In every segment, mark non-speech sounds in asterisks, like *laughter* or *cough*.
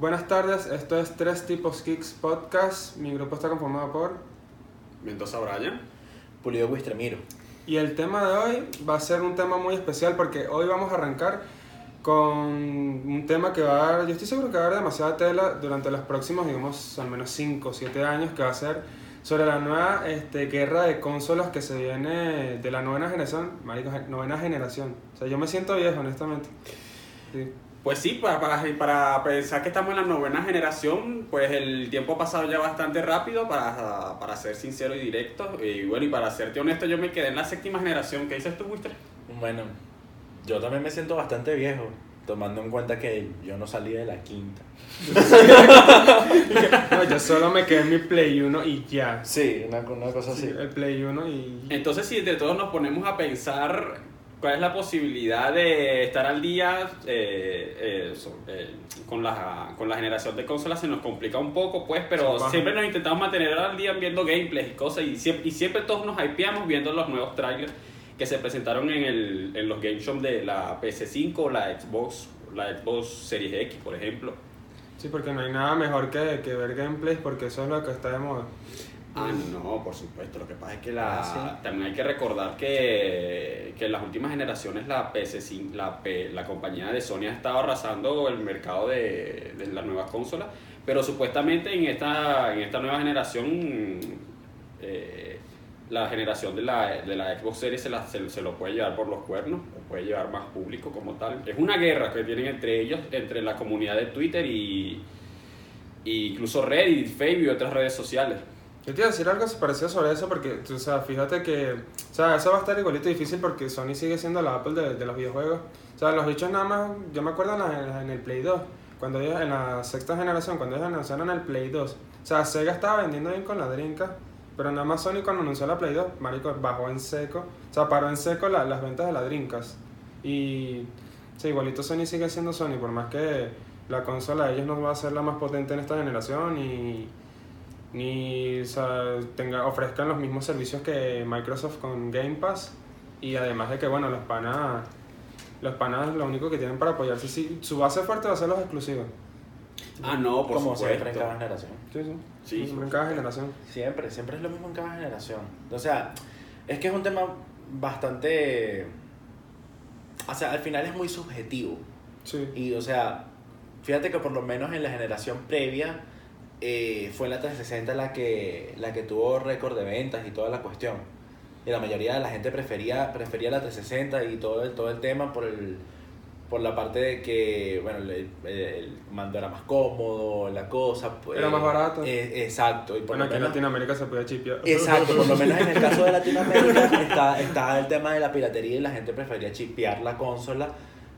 Buenas tardes, esto es Tres Tipos Kicks Podcast. Mi grupo está conformado por. Mendoza Brian. Pulido Guistremiro. Y el tema de hoy va a ser un tema muy especial porque hoy vamos a arrancar con un tema que va a dar, yo estoy seguro que va a haber demasiada tela durante los próximos, digamos, al menos 5 o 7 años, que va a ser sobre la nueva este, guerra de consolas que se viene de la novena generación, marico, novena generación. O sea, yo me siento viejo, honestamente. Sí. Pues sí, para, para, para, pensar que estamos en la novena generación, pues el tiempo ha pasado ya bastante rápido, para, para ser sincero y directo. Y bueno, y para serte honesto, yo me quedé en la séptima generación. ¿Qué dices tú, Wister? Bueno, yo también me siento bastante viejo, tomando en cuenta que yo no salí de la quinta. *laughs* no, yo solo me quedé en mi Play 1 y ya. Sí, una, una cosa así. Sí, el Play 1 y... Entonces, si entre todos nos ponemos a pensar ¿Cuál es la posibilidad de estar al día eh, eh, eh, con, la, con la generación de consolas? Se nos complica un poco, pues, pero siempre nos intentamos mantener al día viendo gameplays y cosas, y siempre, y siempre todos nos hypeamos viendo los nuevos trailers que se presentaron en, el, en los game shows de la PS5 o la Xbox, la Xbox Series X, por ejemplo. Sí, porque no hay nada mejor que, que ver gameplays, porque eso es lo que está de moda. Ah, no, por supuesto. Lo que pasa es que la, ah, también hay que recordar que, que en las últimas generaciones la PS5, la, la compañía de Sony ha estado arrasando el mercado de, de las nuevas consolas, pero supuestamente en esta, en esta nueva generación, eh, la generación de la, de la Xbox Series se, la, se, lo puede llevar por los cuernos, o puede llevar más público como tal. Es una guerra que tienen entre ellos, entre la comunidad de Twitter y, y incluso Reddit, Facebook y otras redes sociales. Yo te iba a decir algo parecido sobre eso porque, o sea, fíjate que, o sea, eso va a estar igualito difícil porque Sony sigue siendo la Apple de, los videojuegos. O sea, los bichos nada más, yo me acuerdo en, el Play 2, cuando ellos, en la sexta generación, cuando ellos anunciaron el Play 2. O sea, Sega estaba vendiendo bien con la Drinka, pero nada más Sony cuando anunció la Play 2, marico, bajó en seco, o sea, paró en seco la, las ventas de la Drinkas. Y, o sea, igualito Sony sigue siendo Sony, por más que la consola de ellos no va a ser la más potente en esta generación y ni o sea, tenga, ofrezcan los mismos servicios que Microsoft con Game Pass. Y además de que bueno los panas los panas lo único que tienen para apoyarse. Sí, su base fuerte va a ser los exclusivos. Ah no por Como supuesto siempre en cada generación. Sí sí, Sí, siempre en cada generación. Siempre, siempre es lo mismo en cada generación. O sea, es que es un tema bastante... O sea, al final es muy subjetivo. sí. Y, o sea, fíjate que por lo menos en la generación previa eh, fue la 360 la que, la que tuvo récord de ventas y toda la cuestión. Y la mayoría de la gente prefería, prefería la 360 y todo el, todo el tema por, el, por la parte de que, bueno, el, el mando era más cómodo, la cosa. pues, Era más barato. eh, exacto. Y por bueno aquí en Latinoamérica se podía chipear Exacto, por lo menos en el *laughs* caso de Latinoamérica está, está el tema de la piratería y la gente prefería chipear la consola.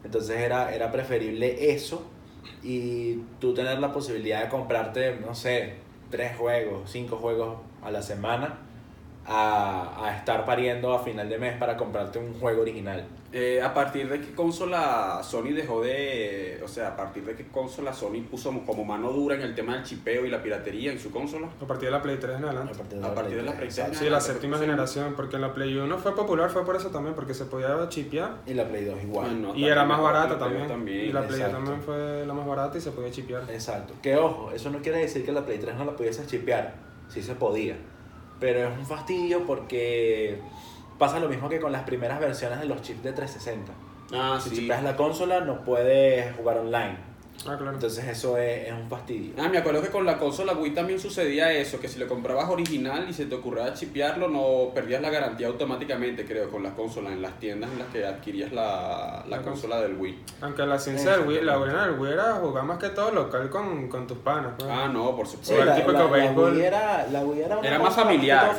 Entonces era, era preferible eso y tú tener la posibilidad de comprarte, no sé, tres juegos, cinco juegos a la semana a, a estar pariendo a final de mes para comprarte un juego original. Eh, a partir de qué consola Sony dejó de. O sea, a partir de qué consola Sony puso como mano dura en el tema del chipeo y la piratería en su consola. a partir de la Play 3 en adelante A partir de la Play exacto. sí la Ah, séptima generación porque en la Play 1 fue popular fue por eso también porque se podía chipear Y la Play 2 igual. Bueno, y era más barata la también. También, y la Play 2 exacto. también fue la más barata y se podía chipear Exacto. Que ojo, eso no quiere decir que la Play 3 no la pudiese chipear. Sí se podía. Pero es un fastidio porque pasa lo mismo que con las primeras versiones de los chips de 360. Ah, Si sí. chipeas la consola no puedes jugar online. Ah claro Entonces eso es, es un fastidio. Ah, me acuerdo que con la consola Wii también sucedía eso, que si lo comprabas original y se te ocurría chipearlo, no perdías la garantía automáticamente, creo, con las consolas, en las tiendas en las que adquirías la, la La consola del Wii. Aunque la ciencia del Wii, la buena del Wii era jugar más que todo local con, con tus panas. pues. Ah, no, por Sí, supuesto. el la. Wii era, la Wii era, una Era más familiar.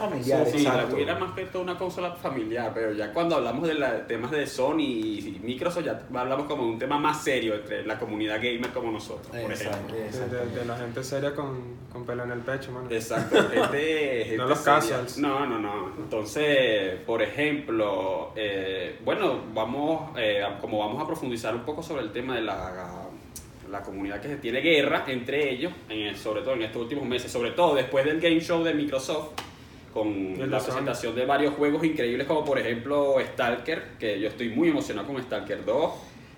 sí, la. Wii era más que todo una consola familiar, pero ya cuando hablamos de la- temas de Sony y Microsoft, ya hablamos como de un tema más serio entre la comunidad gamer como nosotros, por Exacto, ejemplo. De, la gente seria con, con pelo en el pecho, mano. Exacto, gente, *laughs* gente No los casuals. No, no, no. Entonces, por ejemplo, eh, bueno, vamos, eh, como vamos a profundizar un poco sobre el tema de la, la comunidad que se tiene guerra entre ellos, en el- sobre todo en estos últimos meses, sobre todo después del Game Show de Microsoft, con la presentación de varios juegos increíbles como por ejemplo Stalker, que yo estoy muy emocionado con Stalker 2,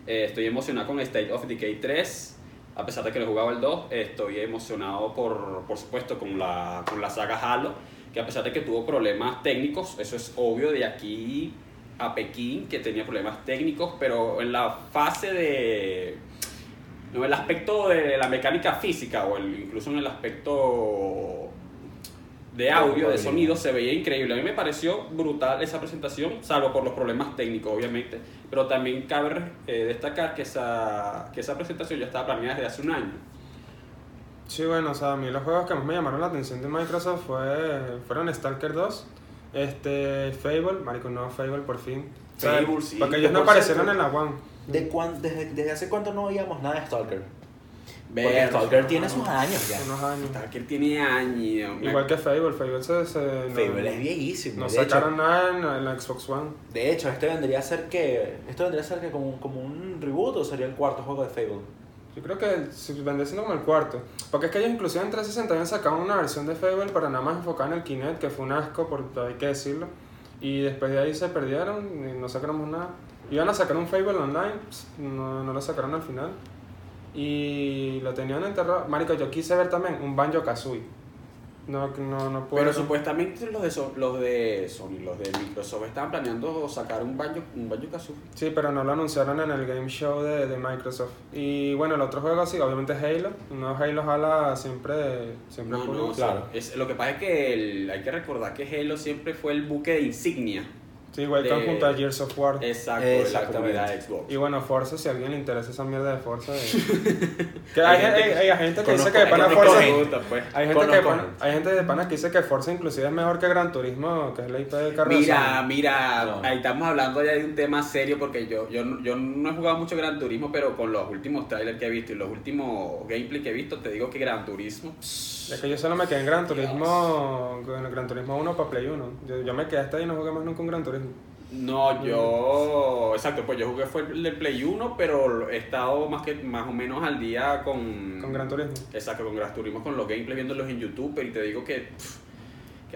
eh, estoy emocionado con State of Decay 3, A pesar de que no he jugado el 2, estoy emocionado por, por supuesto con la, con la saga Halo, que a pesar de que tuvo problemas técnicos, eso es obvio de aquí a Pekín, que tenía problemas técnicos, pero en la fase de... No, el aspecto de la mecánica física o incluso en el aspecto de audio, de sonido, se veía increíble. A mí me pareció brutal esa presentación, salvo por los problemas técnicos, obviamente. Pero también cabe eh, destacar que esa, que esa presentación ya estaba planeada desde hace un año. Sí, bueno, o sea, a mí los juegos que más me llamaron la atención de Microsoft fue, fueron Stalker 2, este, Fable, marico, no, Fable por fin. O sea, Fable, sí. Porque ellos no aparecieron en la One. ¿De cuán- desde, ¿Desde hace cuánto no oíamos nada de Stalker? Porque Stalker tiene sus años ya. Unos años. Stalker tiene años. Igual que Fable, Fable se... se no- Fable es viejísimo. No de, hecho, sacaron nada en, en la Xbox One. de hecho, este vendría a ser que. Esto vendría a ser que como, como un reboot o sería el cuarto juego de Fable. Yo creo que se vendría siendo como el cuarto. Porque es que ellos inclusive en 360 habían sacado una versión de Fable para nada más enfocada en el Kinect, que fue un asco, por, hay que decirlo. Y después de ahí se perdieron y no sacaron nada. Iban a sacar un Fable online, ps, no, no lo sacaron al final. Y lo tenían enterrado. Marico, yo quise ver también un Banjo Kazooie. No, no, no puedo. Pero supuestamente los de, So- los de Sony, los de Microsoft estaban planeando sacar un Banjo, un Banjo Kazooie. Sí, pero no lo anunciaron en el Game Show de, de Microsoft. Y bueno, el otro juego sí, obviamente es Halo. No Halo jala siempre, siempre No, no, claro. Es, lo que pasa es que el- hay que recordar que Halo siempre fue el buque de insignia. Sí, igual de- junto a Gears of War. Exacto, de la Exactamente. comunidad de Xbox. Y bueno, Forza, si a alguien le interesa esa mierda de Forza. *laughs* que hay, Hay gente hay- que- hay gente que dice que de pana Forza. pues. Hay gente, que pana- hay gente de pana que dice que Forza inclusive es mejor que Gran Turismo, que es la IP de carro de Mira, mira, No. ahí estamos hablando ya de un tema serio porque yo, yo, no- yo no he jugado mucho Gran Turismo, pero con los últimos trailers que he visto y los últimos gameplay que he visto, te digo que Gran Turismo. Es que yo solo me quedé en Gran Turismo, en el Gran Turismo 1 para Play 1. Yo, yo me quedé hasta ahí y no jugué más nunca un Gran Turismo. No, yo. Exacto, pues yo jugué fue el Play 1, pero he estado más, que, más o menos al día con. Con Gran Turismo. Exacto, con Gran Turismo, con los gameplays, viéndolos en YouTube, pero y te digo que. pff, que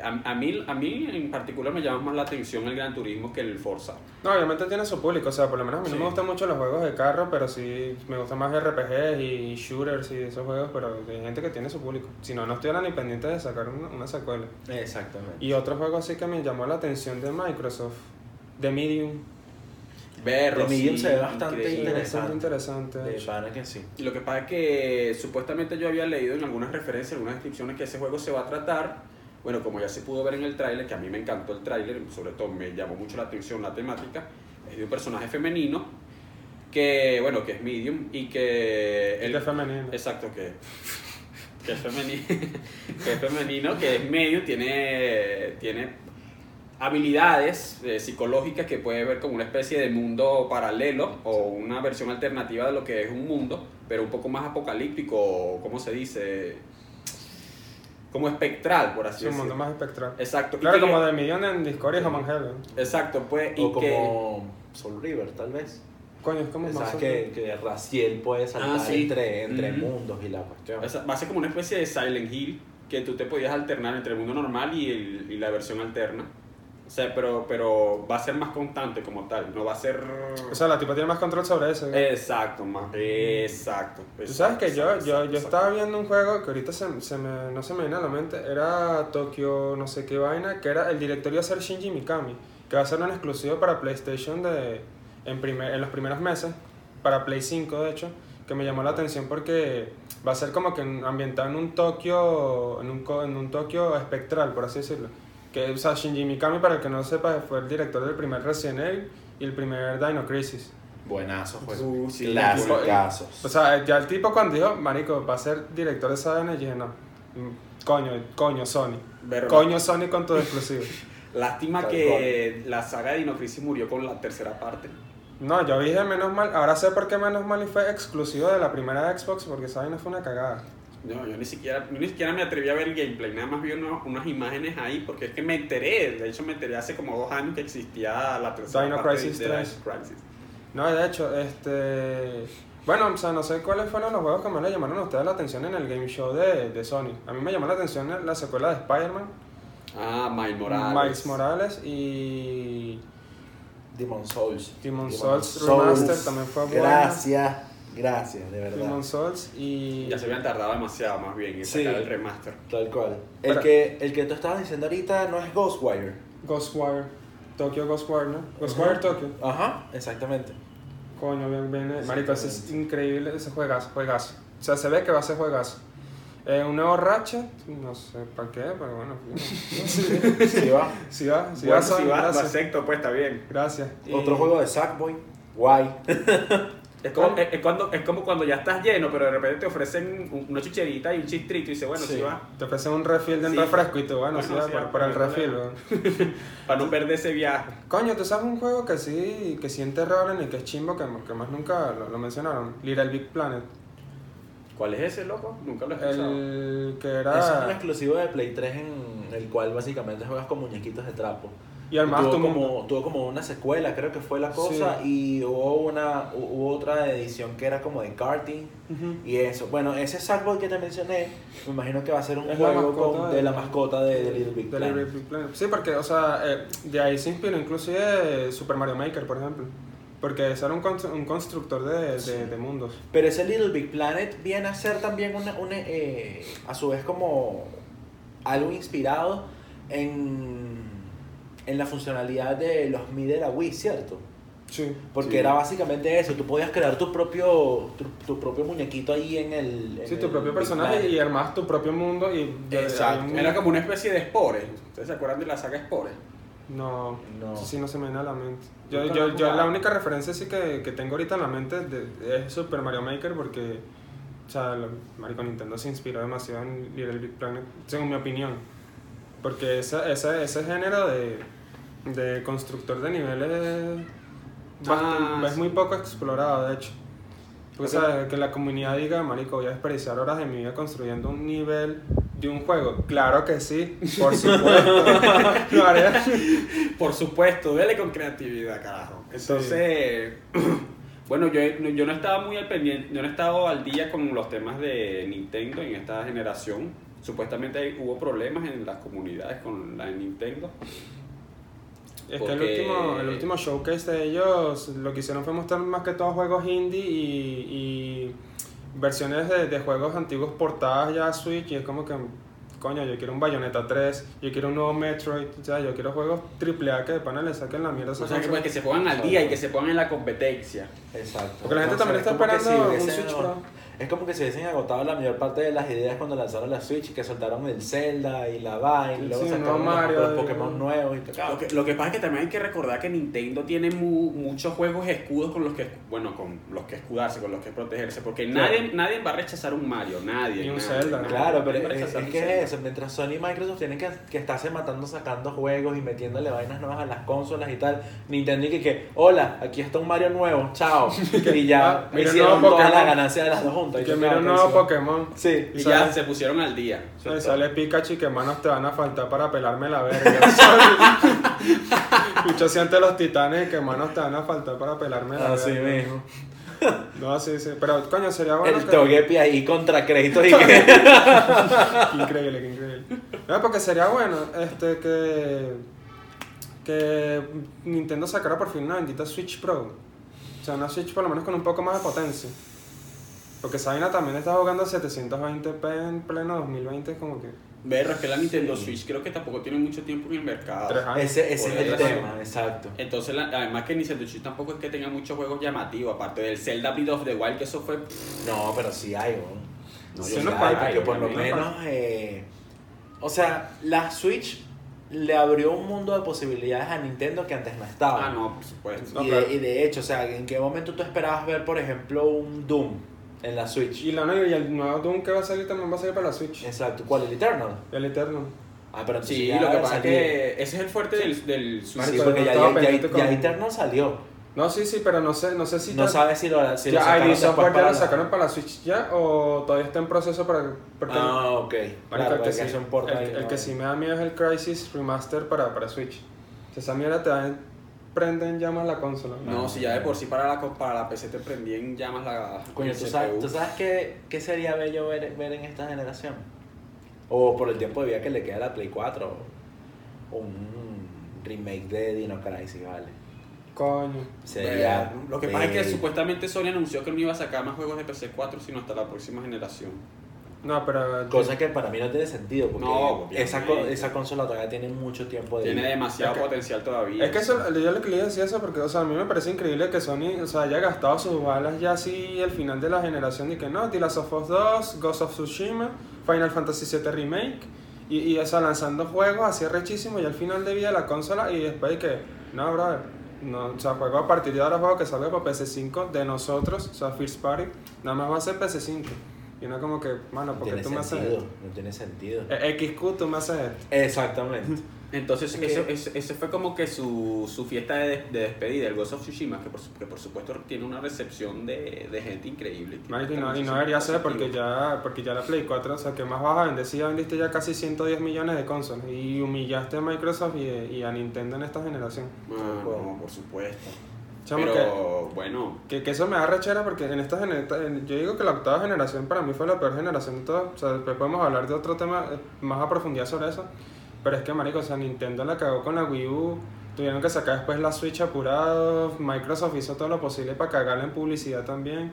a, a mí, a mí en particular me llama más la atención el Gran Turismo que el Forza. No, obviamente tiene su público, o sea, por lo menos a mí no me gustan mucho los juegos de carro, pero sí me gustan más RPGs y shooters y esos juegos, pero hay gente que tiene su público. Si no, no estuviera ni pendiente de sacar una, una secuela. Exactamente. Y otro juego así que me llamó la atención de Microsoft, The Medium. Berro, The Medium sí, se ve bastante interesante. Bastante interesante. De pana que sí. Y lo que pasa es que supuestamente yo había leído en algunas referencias, algunas descripciones que ese juego se va a tratar. Bueno, como ya se pudo ver en el tráiler, que a mí me encantó el tráiler, sobre todo me llamó mucho la atención la temática, es de un personaje femenino que, bueno, que es medium y que... El de femenino. Exacto, que, que es femenino, *laughs* que es femenino, que es medio, tiene, tiene habilidades eh, psicológicas que puede ver como una especie de mundo paralelo o una versión alternativa de lo que es un mundo, pero un poco más apocalíptico, ¿cómo se dice? Como espectral, por así Es un mundo decirlo. más espectral. Exacto. y Claro, que- como The Medium en Discord y Heaven. Exacto, pues, y O que... como Soul River, tal vez. Coño, es como más... Sabes que, que Raciel puede saltar Ah, sí. entre, entre Ujú. mundos y la cuestión. O sea, va a ser como una especie de Silent Hill que tú te podías alternar entre el mundo normal y, el- y la versión alterna. O sea, pero, pero va a ser más constante como tal, no va a ser... O sea, la tipa tiene más control sobre eso. ¿no? exacto, más. Exacto. Tú sabes que yo, exacto, yo, yo exacto. estaba viendo un juego que ahorita se, se me, no se me viene a la mente, era Tokio no sé qué vaina, que era el director iba a ser Shinji Mikami, que va a ser un exclusivo para PlayStation de, en, primer, en los primeros meses, para Play 5 de hecho, que me llamó la atención porque va a ser como que en- ambientado en un Tokio, en un, en un Tokio espectral, por así decirlo. Que, o sea, Shinji Mikami, para el que no sepa, fue el director del primer Resident Evil y el primer Dino Crisis. Buenazo, pues. Uh, sí, Clasicazos. O sea, ya el tipo cuando dijo, marico, va a ser director de esa vaina, dije, no, mm, coño, coño, Sony. Verdad. Coño, Sony con tu exclusivo. *laughs* Lástima Tal que la saga de Dino Crisis murió con la tercera parte. No, yo dije menos mal, ahora sé por qué menos mal y fue exclusivo de la primera Xbox, porque esa vaina fue una cagada. No, yo ni siquiera, yo ni siquiera me atreví a ver el gameplay, nada más vi uno- unas imágenes ahí, porque es que me enteré, de hecho me enteré hace como dos años que existía la tercera Dino parte Crisis de, de 3. Dino Crisis. No, de hecho, este... Bueno, o sea, no sé cuáles fueron los juegos que más le llamaron a ustedes la atención en el game show de, de Sony. A mí me llamó la atención la secuela de Spider-Man, Ah, Miles Morales. Miles Morales y Demon Souls. Demon Demon Souls Souls. Remastered también fue bueno. Gracias. Gracias, de verdad. Demon Souls y... Ya se habían tardado demasiado más bien en Sí. sacar el remaster. Tal cual. El Pero- que, el que tú estabas diciendo ahorita no es Ghostwire. Ghostwire. Tokyo Ghostwire, ¿no? Ghostwire Tokyo. Ajá, exactamente. Coño, bien, bien. eh. Marico, ese es increíble ese juegazo, juegazo. O sea, se ve que va a ser juegazo. Eh, un nuevo Ratchet, no sé para qué, pero bueno. *laughs* sí, Sí, va. sí va, sí Bueno, va, si va, va secto, pues está bien. Gracias. Y- Otro juego de Sackboy. Guay. *laughs* Es como, es, es cuando, es como cuando ya estás lleno, pero de repente te ofrecen un- una chucherita y un chistrito y dices, bueno, Sí. sí, va. Te ofrecen un refill de un Sí. refresco y tú, bueno, Bueno, sí va, sí por, va, por el no hay refill, problema. weón. Para no perder ese viaje. Coño, ¿tú sabes un juego que sí, que sí enterraron y que es chimbo, que, que más nunca lo, lo mencionaron? Little Big Planet. ¿Cuál es ese, loco? Nunca lo he escuchado. El que Eso es un era... exclusivo de Play 3 en el cual básicamente juegas con muñequitos de trapo. Y armabas tuvo como, tuvo como una secuela, creo que fue la cosa, y hubo una hu- hubo otra edición que era como de karting y eso. Bueno, ese Sackboy que te mencioné, me imagino que va a ser un Es juego con- de- de la mascota de, de Little Big Planet. Little Big Planet. Sí, porque, o sea, eh, de ahí se inspiró inclusive Super Mario Maker, por ejemplo. Porque ese era un, constru- un constructor de, de, Sí. de mundos. Pero ese Little Big Planet viene a ser también una, una, eh, a su vez como algo inspirado en, en la funcionalidad de los Mi de la Wii, ¿cierto? Sí. Porque Sí. era básicamente eso, tú podías crear tu propio, tu, tu propio muñequito ahí en el... en Sí, tu el propio personaje y armabas tu propio mundo y... Exacto. un- Era como una especie de Spore. ¿Ustedes se acuerdan de la saga Spore? No, No. sí no se me viene a la mente. Yo, yo, he yo la única referencia sí que, que tengo ahorita en la mente de- es Super Mario Maker porque, o sea, Marico Nintendo se inspiró demasiado en Little Big Planet, según mi opinión. Porque esa, esa, ese género de, de constructor de niveles Ah, es sí. muy poco explorado, de hecho. Porque, Ok. ¿sabes? Que la comunidad diga, marico, voy a desperdiciar horas de mi vida construyendo un nivel de un juego. Claro que sí, por supuesto. *laughs* Lo haré. Por supuesto, dele con creatividad, carajo. Entonces, *clears throat* bueno, yo, yo no estaba muy al pendiente, yo no he estado al día con los temas de Nintendo en esta generación. Supuestamente hubo problemas en las comunidades con la de Nintendo. Es que el Porque- último, el último showcase de ellos lo que hicieron fue mostrar más que todo juegos indie y, y versiones de, de juegos antiguos portadas ya a Switch y es como que, coño, yo quiero un Bayonetta 3, yo quiero un nuevo Metroid, o sea, yo quiero juegos AAA que de pana le saquen la mierda O sea, que, pues, que se pongan al día y que se pongan en la competencia. Exacto. Porque la gente también Entonces, está es como que esperando si un Switch Pro. Es como que se hubiesen agotado la mayor parte de las ideas cuando lanzaron la Switch, que soltaron el Zelda y la Vine, y luego Sí, sacaron no, los- Mario, los y- Pokémon nuevos y todo. Lo que, lo que pasa es que también hay que recordar que Nintendo tiene mu- muchos juegos escudos con los que, bueno, con los que escudarse, con los que protegerse, porque nadie, nadie va a rechazar un Mario, nadie. Ni un nadie, Zelda. nadie. Claro, pero Nadie es, es que eso, mientras Sony y Microsoft tienen que, que estarse matando sacando juegos y metiéndole vainas nuevas a las consolas y tal, Nintendo y que, que hola, aquí está un Mario nuevo, chao. *laughs* y ya Ah, mira, hicieron nuevo todas las Pokémon. ganancias de las dos que mira un nuevo. Pokémon. Sí. Y ya se pusieron al día. Sale Pikachu y que manos te van a faltar para pelarme la verga. *laughs* Escucho siente los titanes y que manos te van a faltar para pelarme la Así verga. mismo. No, sí, sí. Pero, coño, sería bueno. el que- Togepi ahí contra créditos y que... *laughs* Qué increíble, qué increíble. No, porque sería bueno este que. que Nintendo sacara por fin una bendita Switch Pro. O sea, una Switch por lo menos con un poco más de potencia. Porque esa vaina también está jugando a 720p en pleno 2020, es como que. Ver, es que la Nintendo Sí. Switch creo que tampoco tiene mucho tiempo en el mercado. Tres años. Ese, ese es el tema, exacto. Entonces, la- además que Nintendo Switch tampoco es que tenga muchos juegos llamativos, aparte del Zelda Breath of the Wild, que eso fue... No, pero sí hay, ¿no? No, Sí, yo no hay, porque por lo menos, eh, o sea, la Switch le abrió un mundo de posibilidades a Nintendo que antes no estaba. Ah, no, por supuesto. No, y, claro. de, y de hecho, o sea, ¿en qué momento tú esperabas ver, por ejemplo, un Doom en la Switch? Y, la, no, y el nuevo Doom que va a salir también va a salir para la Switch. Exacto, ¿cuál? ¿El Eternal? El Eterno. Ah, pero entonces Sí, ya lo que pasa es que ese es el fuerte del, del Sí, Switch. Marico, porque ya, estaba ya, ya, pendiente ya con- Eternal salió. No, sí, sí, pero no sé, no sé si. No ya- sabes si lo, si lo ya sacaron ID después Software ya para lo la- sacaron para la Switch ya o todavía está en proceso para. Porque Ah, ok. Marico, Claro, el, que porque sí, eso importa el- ahí, el ¿no? que sí me da miedo es el Crisis Remaster para, para Switch. O sea, esa mierda te da, prende en llamas la consola. No, si ya de por sí para la, co- para la PC te prendí en llamas la Coño, ¿tú sabes, CPU. ¿tú sabes qué, qué sería bello ver, ver en esta generación? O por el tiempo de vida que le queda a la Play 4. O un remake de Dino Crisis, ¿vale? Coño. Sería lo que pasa es que supuestamente Sony anunció que no iba a sacar más juegos de PC4 sino hasta la próxima generación. No, pero. Cosa que para mí no tiene sentido, porque No, esa, co- esa consola todavía tiene mucho tiempo de Tiene demasiado Es que- potencial todavía. Es que eso, yo lo que le decía eso porque, o sea, a mí me parece increíble que Sony, o sea, haya gastado sus balas ya así al final de la generación y que no, The Last of Us 2, Ghost of Tsushima, Final Fantasy VII Remake y, y o sea, lanzando juegos así rechísimos y al final de vida de la consola y después de que, no, brother, no, o sea, juego a partir de ahora juego que salga para PC5 de nosotros, o sea, First Party, nada más va a ser PC5. Y uno como que, mano, No ¿por qué tiene tú me haces esto? no tiene sentido. Eh, XQ, tú me haces esto. Exactamente. *laughs* Entonces, Es que- eso, eso, eso fue como que su, su fiesta de, de despedida, el Ghost of Tsushima, que por, que por supuesto tiene una recepción de, de gente increíble. Marico, y no, y no debería ser porque ya, porque ya la Play 4, o sea, que más vas a vender si ya vendiste ya casi 110 millones de consolas y humillaste a Microsoft y, y a Nintendo en esta generación. Ah, no, por supuesto. Chamo, Pero bueno, que, que eso me da rechera porque en esta generación, yo digo que la octava generación para mí fue la peor generación de todas, o sea, después podemos hablar de otro tema eh, más a profundidad sobre eso, pero es que, marico, o sea, Nintendo la cagó con la Wii U, tuvieron que sacar después la Switch apurado, Microsoft hizo todo lo posible para cagarla en publicidad también,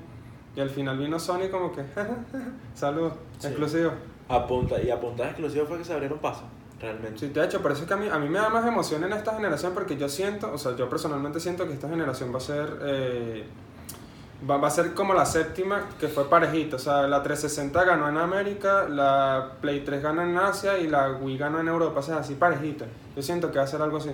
y al final vino Sony como que, *laughs* saludos, Sí. exclusivo. Apunta, y apuntadas exclusivas fue que se abrieron paso, realmente. Sí, de hecho, por que a mí, a mí me da más emoción en esta generación porque yo siento, o sea, yo personalmente siento que esta generación va a ser, eh, va, va a ser como la séptima, que fue parejita, o sea, la 360 ganó en América, la Play 3 ganó en Asia y la Wii ganó en Europa, o sea, así parejita. Yo siento que va a ser algo así.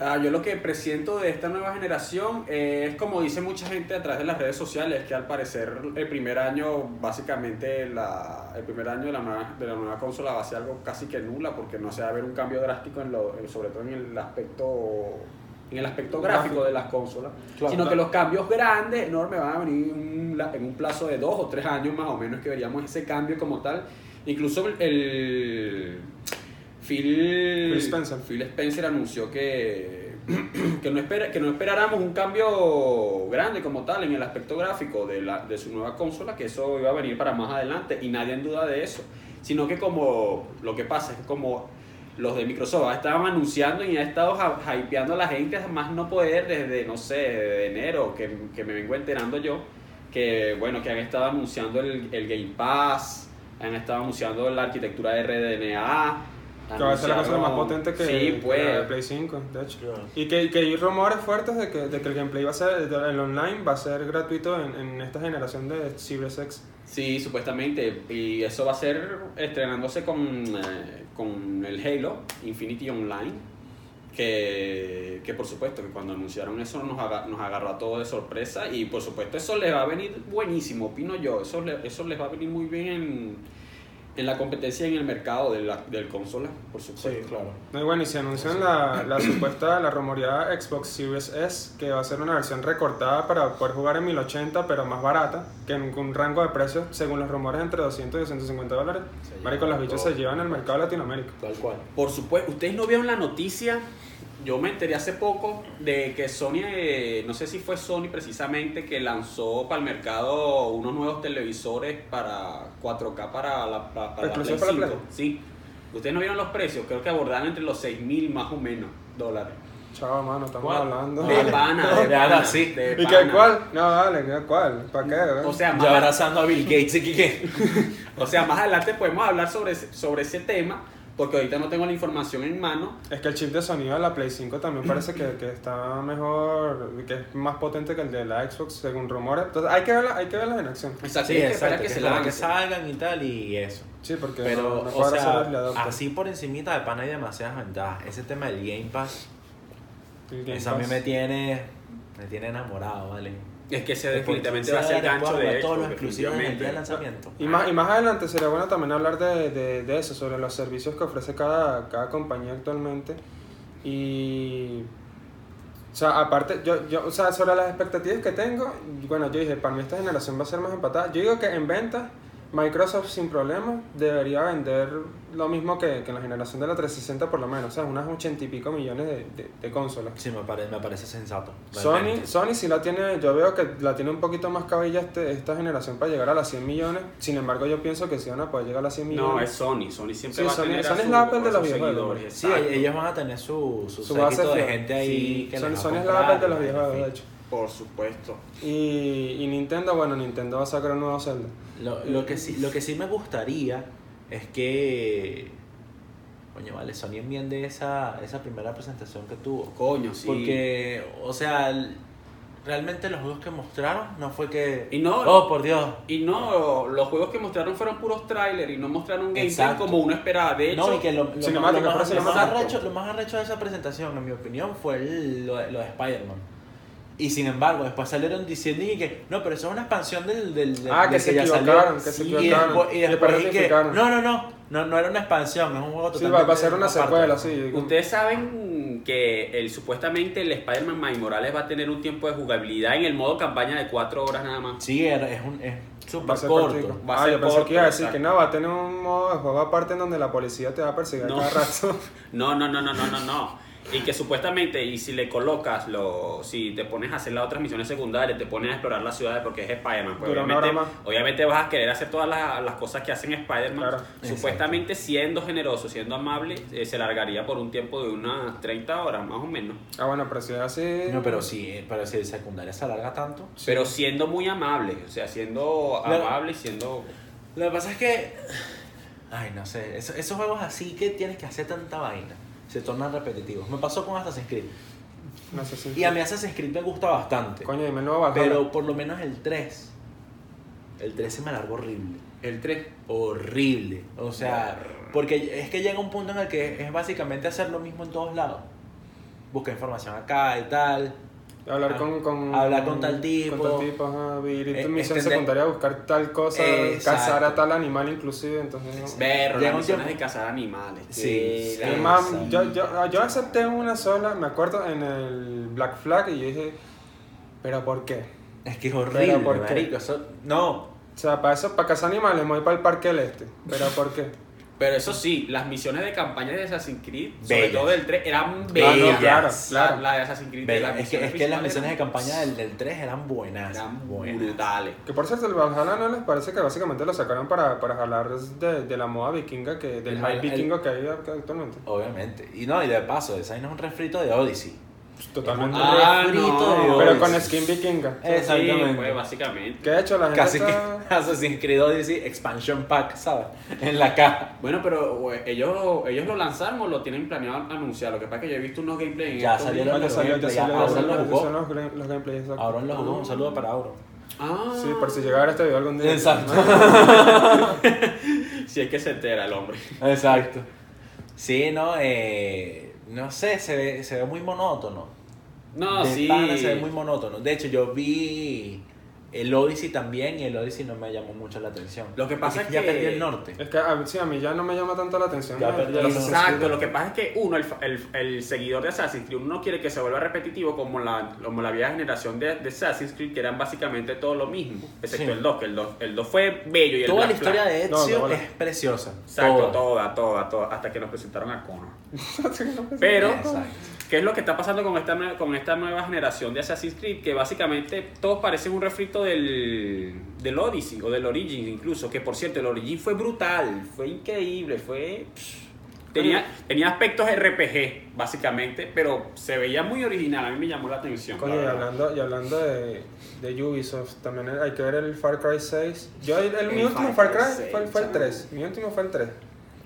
Ah, yo lo que presiento de esta nueva generación eh, es como dice mucha gente a través de las redes sociales, que al parecer el primer año, básicamente la, el primer año de la, nueva, de la nueva consola va a ser algo casi que nula, porque no se va a ver un cambio drástico, en lo, sobre todo en el aspecto en el aspecto gráfico Gráfico. de las consolas, Claro. sino que los cambios grandes, enormes, van a venir en un, en un plazo de dos o tres años más o menos que veríamos ese cambio como tal. Incluso el, el Phil, Phil Spencer. Phil Spencer anunció que, *clears throat* que, no espera, que no esperáramos un cambio grande como tal en el aspecto gráfico de, la, de su nueva consola, que eso iba a venir para más adelante y nadie en duda de eso, sino que como lo que pasa es que como los de Microsoft estaban anunciando y han estado hypeando a la gente a más no poder desde, no sé, de enero, que, que me vengo enterando yo, que bueno, que han estado anunciando el, el Game Pass, han estado anunciando la arquitectura de RDNA. Que va a ser la cosa más potente que, sí, que pues, la de Play 5, de hecho. Claro. Y que, que hay rumores fuertes de que, de que el gameplay va a ser, el online va a ser gratuito en, en esta generación de Series X. Sí, supuestamente. Y eso va a ser estrenándose con, eh, con el Halo Infinity Online. Que, que por supuesto que cuando anunciaron eso nos, aga- nos agarró a todos de sorpresa. Y por supuesto eso les va a venir buenísimo, opino yo. Eso, le- eso les va a venir muy bien en, en la competencia en el mercado de la, del consola, por supuesto. Sí, claro. No, y bueno, y se anuncian la, la supuesta, la rumoreada Xbox Series S, que va a ser una versión recortada para poder jugar en 1080, pero más barata, que en un rango de precios, según los rumores, entre 200 y 250 dólares. Marico, bichos todo. se llevan el mercado de Latinoamérica. Tal cual. Por supuesto, ustedes no vieron la noticia. Yo me enteré hace poco de que Sony, eh, no sé si fue Sony precisamente, que lanzó para el mercado unos nuevos televisores para 4K para la, para, para la Play ¿Exclusivo para 5. Play? Sí. Ustedes no vieron los precios, creo que abordaban entre los 6 mil más o menos dólares. Chao, mano, estamos ¿Cuál? hablando. De pana, de *laughs* pana, sí. de ¿Y qué cuál? No, dale, ¿qué cuál? ¿Para qué? eh? O sea, más, Ya abrazando a Bill Gates y qué. *laughs* o sea, más adelante podemos hablar sobre ese, sobre ese tema, porque ahorita no tengo la información en mano. Es que el chip de sonido de la Play 5 también parece que, que está mejor, que es más potente que el de la Xbox, según rumores. Entonces hay que verla, hay que verlas en acción. Exacto, Sí, hay que esperar exacto. que Que, se salgan y tal y eso. Sí, porque Pero, no, no o sea, así por encimita de pana hay demasiadas ventajas. Ese tema del Game Pass, Game eso a mí Pass. me tiene, me tiene enamorado, ¿vale? Es que ese De definitivamente va a ser el gancho de todos los exclusivos en el día de lanzamiento. Y más, y más adelante sería bueno también hablar de, de, de eso, sobre los servicios que ofrece cada, cada compañía actualmente. Y. O sea, aparte, yo, yo, o sea, sobre las expectativas que tengo, bueno, yo dije, para mí esta generación va a ser más empatada. Yo digo que en ventas Microsoft sin problema debería vender lo mismo que, que en la generación de la 360 por lo menos, o sea, unas ochenta y pico millones de, de, de consolas. Sí, me, pare- me parece sensato. Sony, realmente. Sony sí la tiene, yo veo que la tiene un poquito más cabilla este, esta generación para llegar a las 100 millones, sin embargo yo pienso que sí van a poder llegar a las 100 millones. No, es Sony. Sony siempre Sí, va a Sony- tener a Sony es la Apple de los sus videojuegos, seguidores, Sí, ellos van a tener su, su, Su base de gente ahí Sí, que Sony, Sony es la Apple de los videojuegos, de hecho. Por supuesto. Y, y Nintendo, bueno, Nintendo va a sacar un nuevo Zelda. Lo, lo que sí, lo que sí me gustaría es que. Coño, vale, Sony enmiende esa, esa primera presentación que tuvo. Coño, sí. Porque, o sea, realmente los juegos que mostraron no fue que. Y no- Oh, por Dios. Y no, los juegos que mostraron fueron puros trailers y no mostraron gameplay Exacto. como uno esperaba. De hecho, No, y que lo, más, lo, más, lo, más cinemática. arrecho, lo más arrecho de esa presentación, en mi opinión, fue el- lo, lo de Spider-Man. Y sin embargo, después salieron diciendo y que no, pero eso es una expansión del. del, del- Ah, que se ya salió". equivocaron, que se Sí, equivocaron. Y después, y después y que, no, no, no, no, no era una expansión, es un juego Sí, totalmente. va, va a ser una aparte. secuela, sí. ustedes saben que el, supuestamente el Spider-Man Miles Morales va a tener un tiempo de jugabilidad en el modo campaña de 4 horas nada más. Sí, era- es un es Va súper a ser corto. cortico. Va a ah, ser yo pensé corto, que iba a decir exacto. que no, va a tener un modo de juego aparte en donde la policía te va a perseguir No. cada rato. *laughs* No, no, no, no, no, no, no. Y que supuestamente, y si le colocas, lo, si te pones a hacer las otras misiones secundarias, te pones a explorar las ciudades porque es Spider-Man, pues obviamente, obviamente vas a querer hacer todas las, las cosas que hacen Spider-Man. Claro. Supuestamente siendo generoso, siendo amable, eh, se largaría por un tiempo de unas 30 horas, más o menos. Ah, bueno, pero si es así. No, pero sí, pero si el secundaria se alarga tanto. Pero siendo muy amable, o sea, siendo amable y siendo... Lo que pasa es que. Ay, no sé. Esos, esos juegos así que tienes que hacer tanta vaina se tornan repetitivos. Me pasó con Assassin's Creed. Si. Y a mí Assassin's Creed me gusta bastante. Coño, dime el nuevo Valhalla. Pero por lo menos el 3. El 3 se me alargó horrible. El 3. Horrible. O sea, porque es que llega un punto en el que es básicamente hacer lo mismo en todos lados. Busca información acá y tal. Hablar Ah, con, con. hablar con tal tipo. Con tal tipo, ajá. Ir Eh, tu misión extender- secundaria a buscar tal cosa. Exacto. Cazar a tal animal, inclusive. Entonces. Llega las misiones de cazar animales. Sí, sí, Y más, yo, yo, yo acepté una sola, me acuerdo, en el Black Flag y yo dije, ¿pero por qué? Es que es horrible, Pero ¿por qué? marico. Eso, no. O sea, para eso, para cazar animales, me voy para el Parque del Este. ¿Pero por qué? Pero eso sí, las misiones de campaña de Assassin's Creed, sobre Bellas. todo del 3, eran Bellas. Claro, La- claro. La, de Assassin's Creed. Ve, las es, que, es que las misiones de campaña del, del 3 eran buenas. eran buenas. brutales. Que por cierto, el Valhalla no les parece que básicamente lo sacaron para, para jalar de, de la moda vikinga, que, del El- hype el- vikingo que hay actualmente. Obviamente. Y no, y de paso, esa no es un refrito de Odyssey. Totalmente. un Ah, no. de pero con skin vikinga. Exactamente. Sí, pues básicamente. Que de hecho la gente Casi que. *laughs* Assassin's Creed Odyssey Expansion Pack, ¿sabes? En la caja. Bueno, pero ellos, ellos lo lanzaron o lo tienen planeado anunciar. Lo que pasa es que yo he visto unos gameplays en Ya salieron. Ya salió, ya gameplay, salió, ya salió, lo ya jugó. son los, gra- los gameplays, exacto. Ahora lo jugó, un saludo para Auron. Ah, Sí, por si llega a ver este video algún día. Exacto. *laughs* *laughs* Si es que se entera el hombre. Exacto. Sí, no, eh, no sé, se ve, se ve muy monótono. No, de sí. pana se ve muy monótono. De hecho, yo vi el Odyssey también y el Odyssey no me llamó mucho la atención. Lo que pasa es ya que- perdí el norte. Es que a, mí- sí, a mí ya no me llama tanto la atención. Ya perdí Ya el norte. Exacto, lo que pasa es que uno, el, el, el seguidor de Assassin's Creed, uno no quiere que se vuelva repetitivo como la, como la vieja generación de, de Assassin's Creed, que eran básicamente todo lo mismo, excepto Sí. el 2, que el 2, el 2 fue bello y el Toda la Black historia de No, Ezio no, no. es preciosa. Exacto, Toda. toda, toda, toda, hasta que nos presentaron a Connor. *laughs* Pero, Exacto. ¿Qué es lo que está pasando con esta, con esta nueva generación de Assassin's Creed? Que básicamente todos parecen un refrito del, del Odyssey o del Origins incluso, que por cierto, el Origin fue brutal, fue increíble, fue... Tenía, tenía aspectos RPG, básicamente, pero se veía muy original, a mí me llamó la atención. Coño, y hablando, y hablando de, de Ubisoft, también hay que ver el Far Cry 6. Yo, el, el- mi último Far Cry Cry 6, fue, fue el chamo. 3. Mi último fue el 3.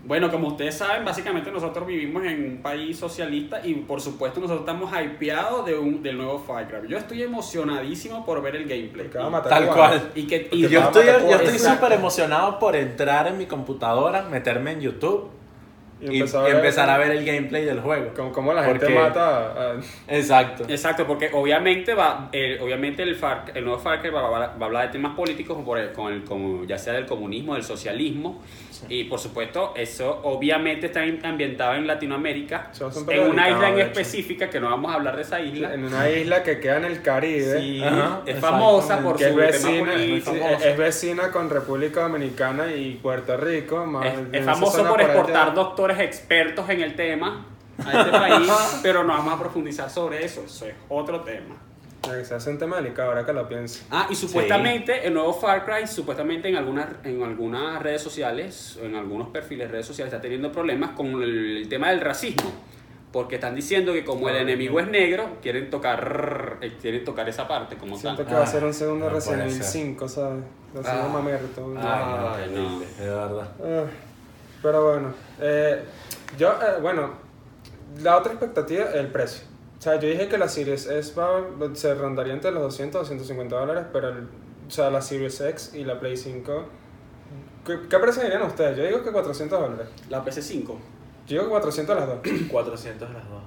Bueno, como ustedes saben, básicamente nosotros vivimos en un país socialista y por supuesto nosotros estamos hypeados de un, del nuevo Far Cry. Yo estoy emocionadísimo por ver el gameplay. Va a matar Tal cual. Y que, y yo estoy, yo estoy súper emocionado por entrar en mi computadora, meterme en YouTube y, empezar a ver el gameplay del juego. Como, como la gente mata Exacto. Exacto, porque obviamente va obviamente el, Far, el nuevo Far Cry va, a hablar de temas políticos, por el, con el, como, ya sea del comunismo, del socialismo, y por supuesto eso obviamente está ambientado en Latinoamérica, en una isla en específica, que no vamos a hablar de esa isla. En una isla que queda en el Caribe. Sí, es famosa por su es vecina, es, vecina con República Dominicana y Puerto Rico. es, famoso por exportar doctores expertos en el tema a este *laughs* país, pero no vamos a profundizar sobre eso, eso es otro tema. Se hace un tema delicado ahora que lo pienso. Ah, y supuestamente el nuevo Far Cry, supuestamente en algunas, en algunas redes sociales, en algunos perfiles de redes sociales, está teniendo problemas con el, tema del racismo. Porque están diciendo que como el enemigo es negro, quieren tocar eh, quieren tocar esa parte como Siento que va a ser un segundo no Resident Evil 5, ¿sabes? Lo ah. mamerto. Ah, no, de verdad. Ah, pero bueno, eh, yo, eh, bueno, la otra expectativa, el precio. O sea, yo dije que la Series S va, se rondaría entre los 200 250 dólares, pero el, o sea, la Series X y la Play 5... ¿Qué, qué precio dirían ustedes? Yo digo que 400 dólares. ¿La PC5? Yo digo que 400 las dos. 400 las dos.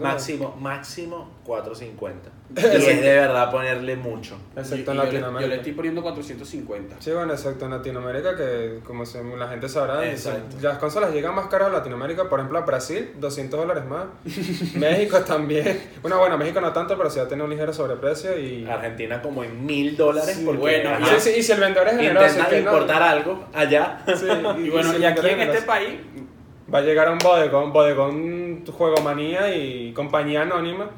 Máximo, máximo 450. *laughs* Y es de verdad ponerle mucho. Excepto en Latinoamérica. Yo le, estoy poniendo 450. Sí, bueno, exacto. En Latinoamérica, que como la gente sabrá, las consolas llegan más caras a Latinoamérica. Por ejemplo, a Brasil, 200 dólares más. *laughs* México también. Bueno, bueno, México no tanto, pero sí ha tenido un ligero sobreprecio. y Argentina como en mil dólares. porque bueno, sí, sí, y si el vendedor es generoso. Intenta importar algo allá. Sí, y, bueno, y aquí en este país Va a llegar a un bodegón, bodegón Juego Manía y compañía anónima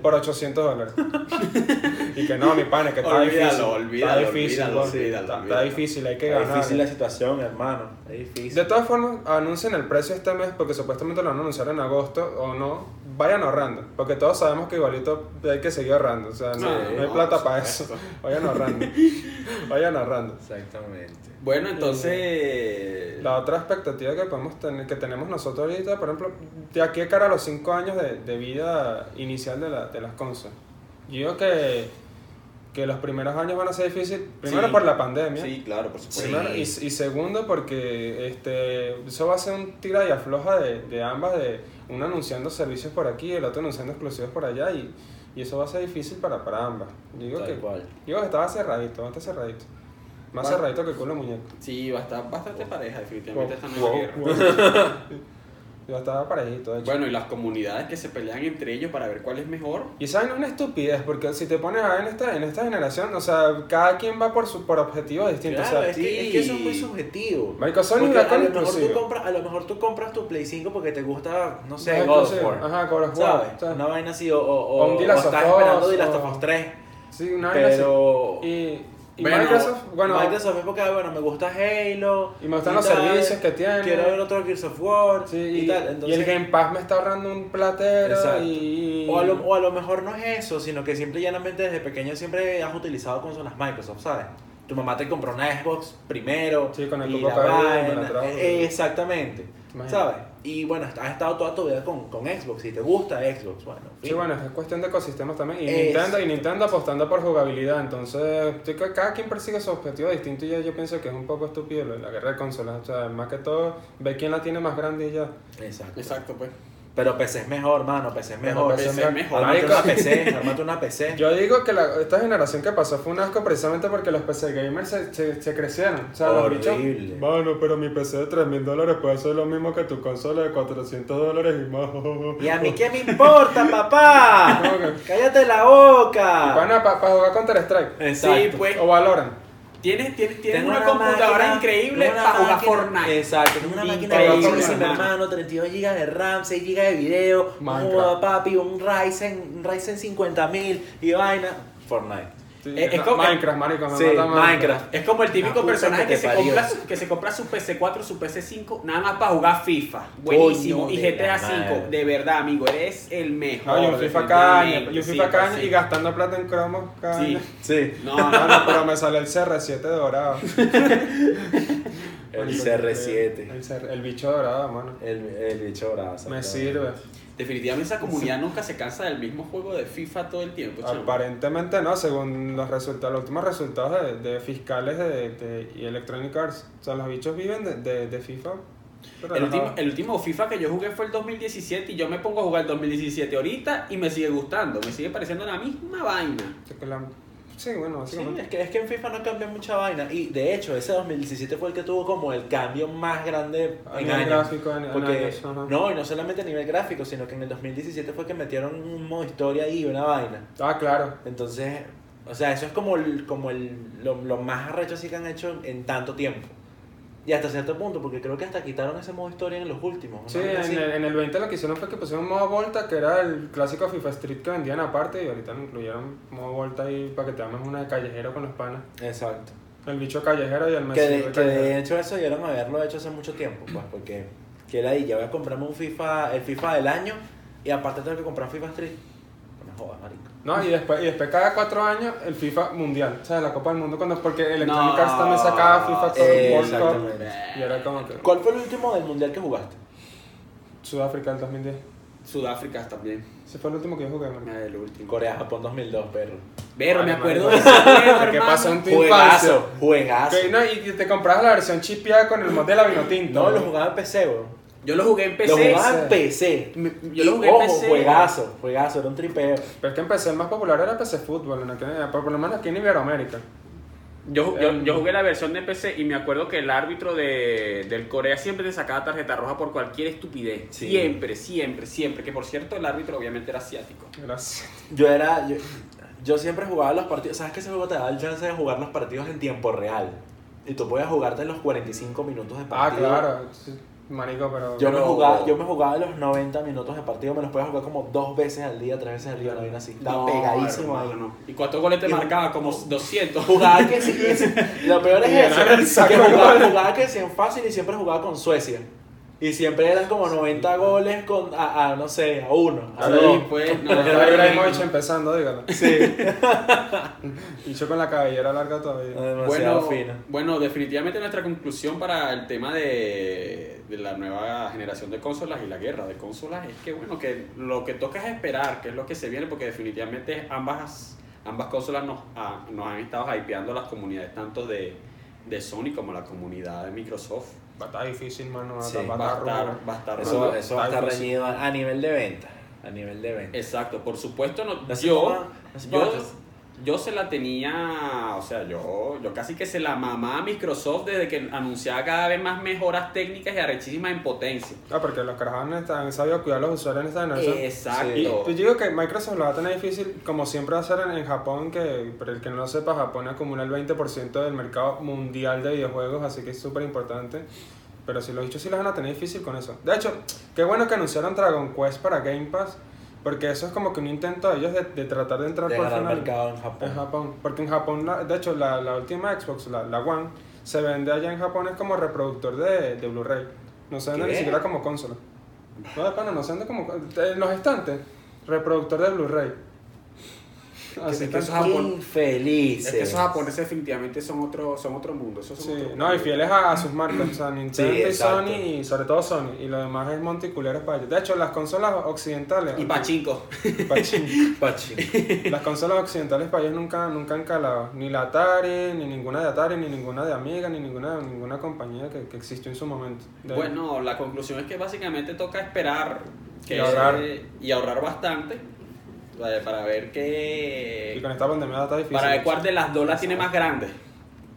por 800 dólares. *laughs* y que no, mi pana, que está difícil. Olvídalo, está difícil, olvídalo, está, difícil, hay que ganar. Está difícil la situación, hermano. Es difícil. De todas formas, anuncien el precio este mes porque supuestamente lo van a anunciar en agosto o no. Vayan ahorrando, porque todos sabemos que igualito hay que seguir ahorrando. O sea, no, hay plata para eso. Vayan ahorrando. *laughs* Vayan ahorrando. Exactamente. Bueno, entonces. La otra expectativa que podemos tener, que tenemos nosotros ahorita, por ejemplo, de aquí a cara a los 5 años de, de, vida inicial de, la, de las consolas. Yo digo que, que los primeros años van a ser difíciles, primero por la pandemia. Sí, claro, por supuesto. y, y, segundo porque este, eso va a ser un tira y afloja de, de ambas, de uno anunciando servicios por aquí y el otro anunciando exclusivos por allá. Y, y eso va a ser difícil para, para ambas. Digo que, digo que estaba cerradito, bastante cerradito. Más cerradito que culo muñeco. Sí, va a estar bastante pareja, definitivamente esta nueva guerra. *laughs* Yo estaba parejito, de hecho. Bueno, y las comunidades que se pelean entre ellos para ver cuál es mejor. Y saben, una estupidez, porque si te pones a ver en esta, en esta generación, o sea, cada quien va por su por objetivos distintos. Claro, o sea, es, que, es que eso es muy subjetivo. Michael Sony a, lo mejor tú compras, a lo mejor tú compras tu Play 5 porque te gusta, no sé, God of War. Ajá, God of War. ¿sabes? Una vaina así, o, o, o, o estás esperando The Last of Us 3. Sí, una vaina pero... así. Y y Microsoft, bueno, Microsoft es porque, bueno, me gusta Halo. Y me gustan los servicios que tiene. Quiero ver otro Gears of War. Sí, y, tal. Entonces, y el Game Pass me está ahorrando un platero. Y... O, a lo, o a lo mejor no es eso, sino que simple y llanamente desde pequeño siempre has utilizado consolas Microsoft, ¿sabes? Tu mamá te compró una Xbox primero. Sí, con el y la Exactamente. ¿Sabes? Y bueno, has estado toda tu vida con, con Xbox y te gusta Xbox. Bueno, sí, bueno, es cuestión de ecosistemas también. Y Nintendo, y Nintendo apostando por jugabilidad. Entonces, cada quien persigue su objetivo distinto y ya yo pienso que es un poco estúpido la guerra de consolas. O sea, más que todo, ve quién la tiene más grande y ya. Exacto. Exacto, pues. Pero PC es mejor, mano, PC es mejor. PC es mejor. Armate una PC, armate una PC. Yo digo que la, esta generación que pasó fue un asco precisamente porque los PC gamers se, se, se crecieron. O sea, Horrible. los bichos. Bueno, pero mi PC de 3 mil dólares puede ser lo mismo que tu consola de 400 dólares y más. ¿Y a mí qué me importa, *laughs* papá? ¡Cállate la boca! Bueno, para pa jugar Counter-Strike. Sí, pues. O Valorant. Tienes, tienes, tienes una, una, computadora máquina, increíble para jugar Fortnite. Exacto, tienes una máquina increíble, hermano, 32 GB de RAM, 6 GB de video, un papi, un Ryzen, un Ryzen 50000 y vaina, Fortnite. Sí, es, como, Minecraft, marico, sí, Minecraft. Es como el típico personaje que, que, se compra, que se compra su PC4, su PC5, nada más para jugar FIFA. Buenísimo. y GTA V, de verdad, amigo, eres el mejor. No, yo FIFA caña, yo FIFA sí, caña y gastando plata en cromos caña. Sí, sí. No, no, no, pero me sale el CR7 dorado. *laughs* el CR7. El, el, bicho dorado, mano. El, el bicho dorado. Me sirve definitivamente esa comunidad nunca se cansa del mismo juego de FIFA todo el tiempo. Aparentemente no, según los resultados, los últimos resultados de, de fiscales de, de, y Electronic Arts. O sea, los bichos viven de, de, FIFA Pero El último, el último FIFA que yo jugué fue el 2017 y yo me pongo a jugar el 2017 ahorita y me sigue gustando, me sigue pareciendo la misma vaina. Sí, bueno, Sí, básicamente. es que, es que en FIFA no cambia mucha vaina. Y de hecho, ese 2017 fue el que tuvo como el cambio más grande A en nivel años. gráfico, en- en Porque, años, ajá. no, y no solamente a nivel gráfico, sino que en el 2017 fue que metieron un modo historia y una vaina. Ah, claro. Entonces, o sea, eso es como, el, como el, lo, lo más arrecho así que han hecho en tanto tiempo. Y hasta cierto punto, porque creo que hasta quitaron ese modo historia en los últimos. ¿no? Sí, en el, en el 20 lo que hicieron fue que pusieron modo Volta, que era el clásico FIFA Street que vendían aparte, y ahorita lo incluyeron modo Volta ahí para que te hagas una de callejero con los panas. Exacto. El bicho callejero y el Que Messi. de, de que de hecho eso debieron haberlo hecho hace mucho tiempo, pues, porque que la ya voy a comprarme un FIFA, el FIFA del año y aparte tengo que comprar FIFA Street. No me jodas, marico. No, y después, y después cada cuatro años el FIFA mundial, o sea, la Copa del Mundo, cuando, porque Electronic No. Arts también sacaba FIFA todo Eh, World Cup, y era como que ¿Cuál fue el último del mundial que jugaste? Sudáfrica del 2010. Sudáfrica también, Ese fue el último que yo jugué, man. el último. Corea, Japón 2002, perro. Pero me acuerdo *laughs* de ¿Qué hermano. pasó en tu infancia? Juegazo, juegazo. Que, no, y te comprabas la versión chipeada con el mod de la Vinotinto. No, lo jugaba en PC, weón. Yo lo jugué en PC. Lo jugaba en. PC. Yo lo jugué en ojo, PC. juegazo, juegazo, era un tripeo. Pero es que empecé el más popular era PC Fútbol, en por lo menos aquí en Iberoamérica. Yo, yo, Em. yo jugué la versión de PC y me acuerdo que el árbitro de, del Corea siempre te sacaba tarjeta roja por cualquier estupidez. Sí. Siempre, siempre, siempre. Que por cierto, el árbitro obviamente era asiático. Gracias. Yo era. Yo, yo siempre jugaba los partidos. ¿Sabes que ese juego te da el chance de jugar los partidos en tiempo real? Y tú podías jugarte los 45 minutos de Ah, partido. claro. sí, Marico, pero. Yo, Pero- me jugaba, yo me jugaba los 90 minutos de partido, me los podía jugar como dos veces al día, tres veces al día, una vaina así. Estaba No, pegadísimo ahí. hermano. ¿Y cuántos goles te Y- marcaba? Como 200. Jugaba que sí, *laughs* lo peor es eso, que jugaba, jugaba que sí en fácil y siempre jugaba con Suecia. Y siempre eran como 90 goles con, a, a, no sé, a uno, a Sí, dos. pues, no, Era Ibrahimovic empezando, dígalo. Sí. *laughs* Y yo con la cabellera larga todavía. Demasiado Bueno, fino. bueno, definitivamente nuestra conclusión para el tema de, de la nueva generación de consolas y la guerra de consolas es que bueno, que lo que toca es esperar, que es lo que se viene, porque definitivamente ambas, ambas consolas nos, ha- nos han estado hypeando las comunidades tanto de, de Sony como la comunidad de Microsoft. Va a estar difícil, mano. Va a Sí, estar- Va a estar, va a estar Eso, eso va a estar difícil. reñido a a nivel de venta. A nivel de venta. Exacto, por supuesto, no, yo, yo. Yo se la tenía, o sea, yo, yo casi que se la mamaba a Microsoft desde que anunciaba cada vez más mejoras técnicas y arrechísimas en potencia. Ah, porque los carajones están- han sabido cuidar a los usuarios en esta generación. Exacto. Y pues yo digo que Microsoft lo va a tener difícil, como siempre va a ser en, en Japón, que por el que no lo sepa, Japón acumula el 20% del mercado mundial de videojuegos, así que es súper importante. Pero si los dicho sí los van a tener difícil con eso. De hecho, qué bueno que anunciaron Dragon Quest para Game Pass, porque eso es como que un intento de ellos de, de tratar de entrar de por final mercado en Japón. en Japón. Porque en Japón, la- de hecho, la, la última Xbox, la, la One, se vende allá en Japón es como reproductor de, de Blu-ray. No se vende ¿Qué? ni siquiera como consola. No, de pana, no se vende como. En los estantes, reproductor de Blu-ray. Así que que. eso es Japón. infelices. Es que esos japoneses definitivamente son otro, son otro mundo. Esos son Sí, otro no, y fieles a, a sus marcas, o sea, *clears throat* Nintendo Sí, y. Sony, y sobre todo Sony, y lo demás es monticuleros para ellos. De hecho, las consolas occidentales. Y pachinko. *laughs* Pachin. *laughs* Pachi. Las consolas occidentales para ellos nunca, nunca han calado. Ni la Atari, ni ninguna de Atari, ni ninguna de Amiga, ni ninguna, ninguna compañía que, que existió en su momento. De- Bueno, la conclusión es que básicamente toca esperar que Y ahorrar. y ahorrar bastante para ver Y que con esta pandemia está difícil. para ver cuál de las dos las tiene más grande.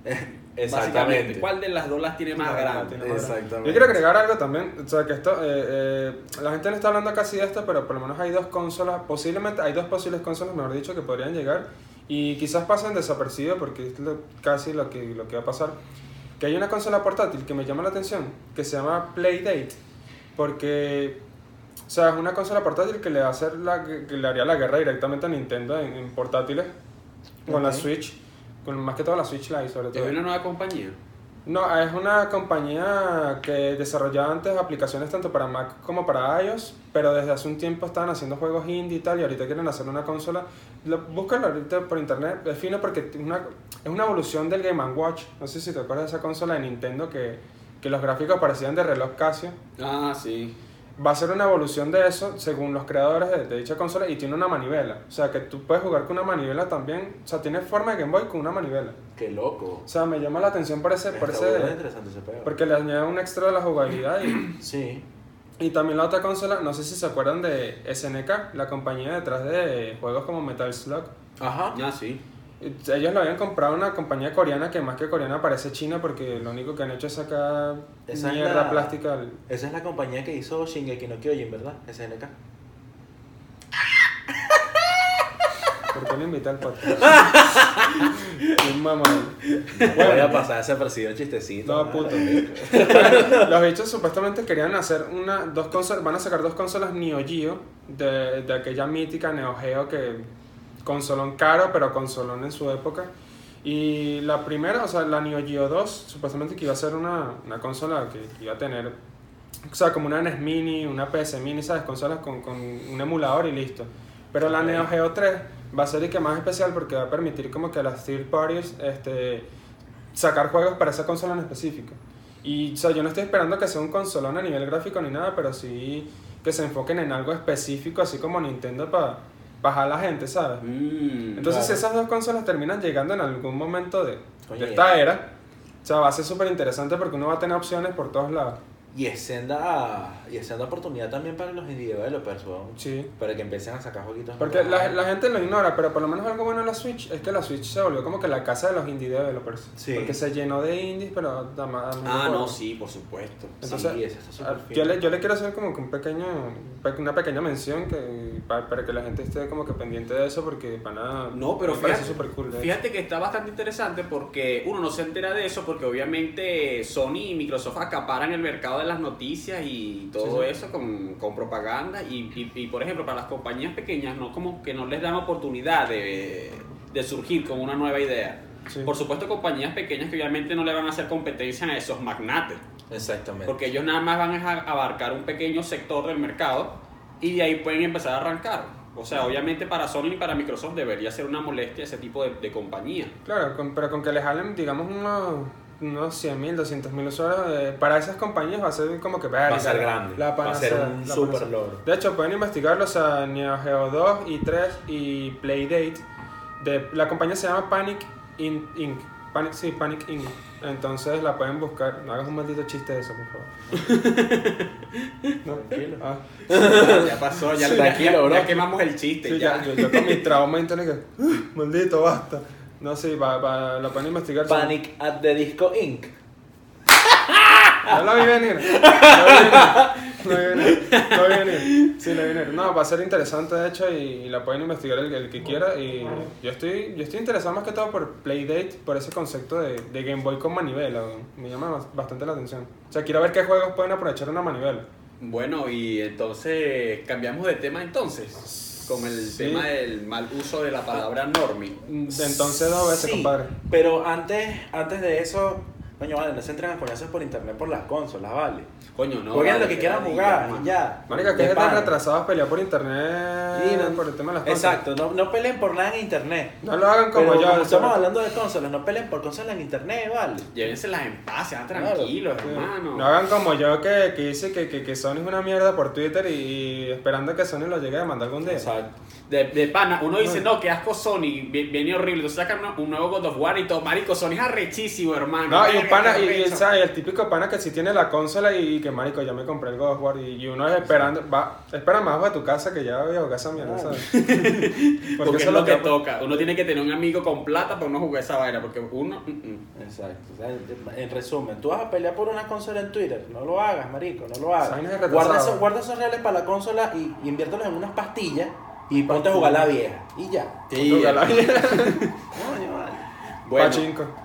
*laughs* Exactamente. cuál de las dos las tiene más grande. tiene más grande. Exactamente. Yo quiero agregar algo también, o sea que esto, eh, eh, la gente no está hablando casi de esto, pero por lo menos hay dos consolas, posiblemente hay dos posibles consolas, mejor dicho, que podrían llegar y quizás pasen desapercibidos porque es lo- casi lo que, lo que va a pasar. Que hay una consola portátil que me llama la atención, que se llama Playdate, porque, o sea, es una consola portátil que le, va a hacer la, que le haría la guerra directamente a Nintendo en, en portátiles, con la. Switch, con más que todo la Switch Lite sobre Es todo. una nueva compañía. No, es una compañía que desarrollaba antes aplicaciones tanto para Mac como para iOS, pero desde hace un tiempo estaban haciendo juegos indie y tal, y ahorita quieren hacer una consola. Lo, búscalo ahorita por internet, es fino porque es una, es una evolución del Game Watch. No sé si te acuerdas de esa consola de Nintendo que, que los gráficos parecían de reloj Casio. Ah, sí. Va a ser una evolución de eso según los creadores de, de dicha consola y tiene una manivela. O sea, que tú puedes jugar con una manivela también. O sea, tiene forma de Game Boy con una manivela. Qué loco. O sea, me llama la atención por ese... Por ese interesante ese pedo. porque le añade un extra de la jugabilidad y, *clears throat* Sí. y también la otra consola, no sé si se acuerdan de SNK, la compañía detrás de juegos como Metal Slug. Ajá. Ah, sí. Ellos lo habían comprado a una compañía coreana que más que coreana parece china porque lo único que han hecho es sacar Esa es mierda la- plástica. al- Esa es la compañía que hizo Shingeki no Kyojin, ¿verdad? SNK. ¿Por qué lo invité al podcast? *laughs* Un mamón. Voy a pasar ese percibido chistecito. No, puto. *laughs* Bueno, los bichos supuestamente querían hacer una, dos consolas, van a sacar dos consolas Neo Geo de, de aquella mítica Neo Geo que consolón caro, pero consolón en su época. Y la primera, o sea, la Neo Geo 2, supuestamente que iba a ser una, una consola que iba a tener, o sea, como una NES Mini, una PS Mini, ¿sabes? Consolas con, con un emulador y listo. Pero la. Neo Geo 3 va a ser y que más especial porque va a permitir como que a las third parties este, sacar juegos para esa consola en específico. Y o sea, yo no estoy esperando que sea un consolón a nivel gráfico ni nada, pero sí que se enfoquen en algo específico, así como Nintendo para bajar la gente, ¿sabes? Mm, Entonces, si claro. esas dos consolas terminan llegando en algún momento de, Coño, de esta era, o sea, va a ser súper interesante porque uno va a tener opciones por todos lados. Y es senda, y es senda oportunidad también para los indie developers, weón. Sí. Para que empiecen a sacar jueguitos. Porque la, la gente lo ignora, pero por lo menos algo bueno en la Switch es que la Switch se volvió como que la casa de los indie developers. Sí. Porque se llenó de indies, pero da más. Ah, no, sí, por supuesto. Entonces, Sí, ese está Ah, yo, le, yo le quiero hacer como que un pequeño, pe- una pequeña mención que, para, para que la gente esté como que pendiente de eso porque para nada No, pero me parece fíjate, súper cool. fíjate que está bastante interesante porque uno no se entera de eso porque obviamente Sony y Microsoft acaparan el mercado de las noticias y todo Sí, sí. eso con, con propaganda y, y, y, por ejemplo para las compañías pequeñas no como que no les dan oportunidad de, de surgir con una nueva idea. Sí. Por supuesto compañías pequeñas que obviamente no le van a hacer competencia a esos magnates Exactamente. porque ellos nada más van a abarcar un pequeño sector del mercado y de ahí pueden empezar a arrancar. O sea, obviamente para Sony y para Microsoft debería ser una molestia ese tipo de, de compañía. Claro, con- pero con que le jalen, digamos, unos, unos 100 mil, 200 mil usuarios, eh, para esas compañías va a ser como que va a ser grande. la va a ser un super logro. De hecho, pueden investigarlo, o sea, Neo Geo 2 y 3 y Playdate. De, la compañía se llama Panic In- Inc. Panic, sí, Panic Inc. Entonces la pueden buscar. No hagas un maldito chiste de eso, por favor. ¿No? Tranquilo. Ah, ya pasó, ya, Tranquilo, ya- bro. ya quemamos el chiste. sí, ya. ya, yo, yo con mi trauma internet que. "Ah, Maldito, basta. No, sí, va, va, lo pueden investigar. Panic at the Disco Inc. *laughs* No lo vi venir. No vi venir. *laughs* No vi venir. Sí, lo vi venir. No, va a ser interesante de hecho y, y la pueden investigar el, el que quiera. Y yo estoy, yo estoy interesado más que todo por Playdate, por ese concepto de, de Game Boy con manivela. Me llama bas- bastante la atención. O sea, quiero ver qué juegos pueden aprovechar una manivela. Bueno, y entonces cambiamos de tema entonces. Con el Sí. tema del mal uso de la palabra normie. Entonces, dos veces, Sí, compadre. Pero antes, antes de eso, coño, vale, no se entren a coñazos por internet por las consolas, vale. Coño, no. Jueguen vale, lo que quieran jugar, y ya. Marica, que De es tan pana. retrasados pelear por internet Sí, no- por el tema de las cosas. Exacto, no, no peleen por nada en internet. No lo hagan como Pero yo. como estamos hablando de consolas, no peleen por consolas en internet, vale. Llévenselas en paz, sean Claro. tranquilos, Sí. hermano. No hagan como yo que, que dice que, que, que Sony es una mierda por Twitter y, y esperando que Sony lo llegue a demandar algún día. Exacto. De, de pana, uno dice, No. que asco Sony, vi- viene horrible. Entonces sacan un- un nuevo God of War y todo. Marico, Sony es arrechísimo, hermano. No, y un Pana, y, y, el típico pana que sí tiene la consola y, que marico, ya me compré el God of War y, y uno es esperando, va, espera más de tu casa que ya voy a jugar esa mierda. ¿sabes? *laughs* Porque eso es lo que toca. Uno tiene que tener un amigo con plata para no jugar esa vaina. Porque uno. mm, mm. Exacto. O sea, en resumen, tú vas a pelear por una consola en Twitter, no lo hagas, marico, no lo hagas. es. Guarda esos, guarda esos reales para la consola y, y inviértelos en unas pastillas y ponte a jugar la vieja. Y ya. La ya. *laughs* Coño, vale. Bueno, Pachinko.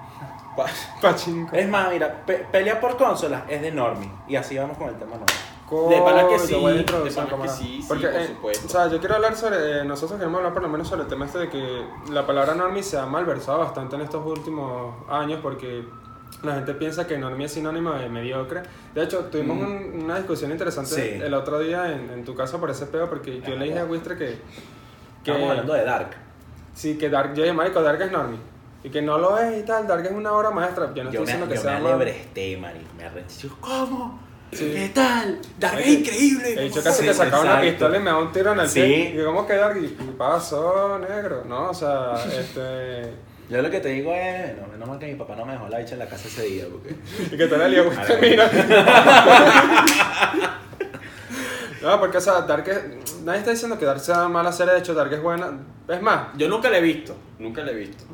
Pa- *laughs* Pachinko. Es más, mira, pe- pelear por consolas es de normie. Y así vamos con el tema nuevo. De pana que sí, de pana que sí, sí, Porque, por eh, supuesto. O sea, yo quiero hablar sobre. eh, nosotros queremos hablar por lo menos sobre el tema este de que la palabra normie se ha malversado bastante en estos últimos años porque la gente piensa que normie es sinónimo de mediocre. De hecho, tuvimos Mm. un- una discusión interesante Sí. el otro día en, en tu casa por ese peo porque yo le dije a Wistre que. que Estamos hablando de Dark. Sí, que Dark. Yo dije, Marico, Dark es normie. Y que no lo es y tal. Dark es una obra maestra. Yo no yo estoy me, diciendo que yo sea me alebresté, marico. Me arreché. Yo, ¿Cómo? Sí. ¿Qué tal? Dark es increíble. He dicho casi que sacaba una pistola y me da un tiro en el Sí. pie. Y ¿cómo quedar? ¿Qué pasó, negro? No, o sea, *laughs* este. Yo lo que te digo es, no, menos mal que mi papá no me dejó la bicha en la casa ese día, porque... *laughs* Y que te la mira. *laughs* No, porque, o sea, Dark es. Nadie está diciendo que Dark sea mala serie, de hecho, Dark es buena. Es más, Yo nunca la he visto, nunca la he visto.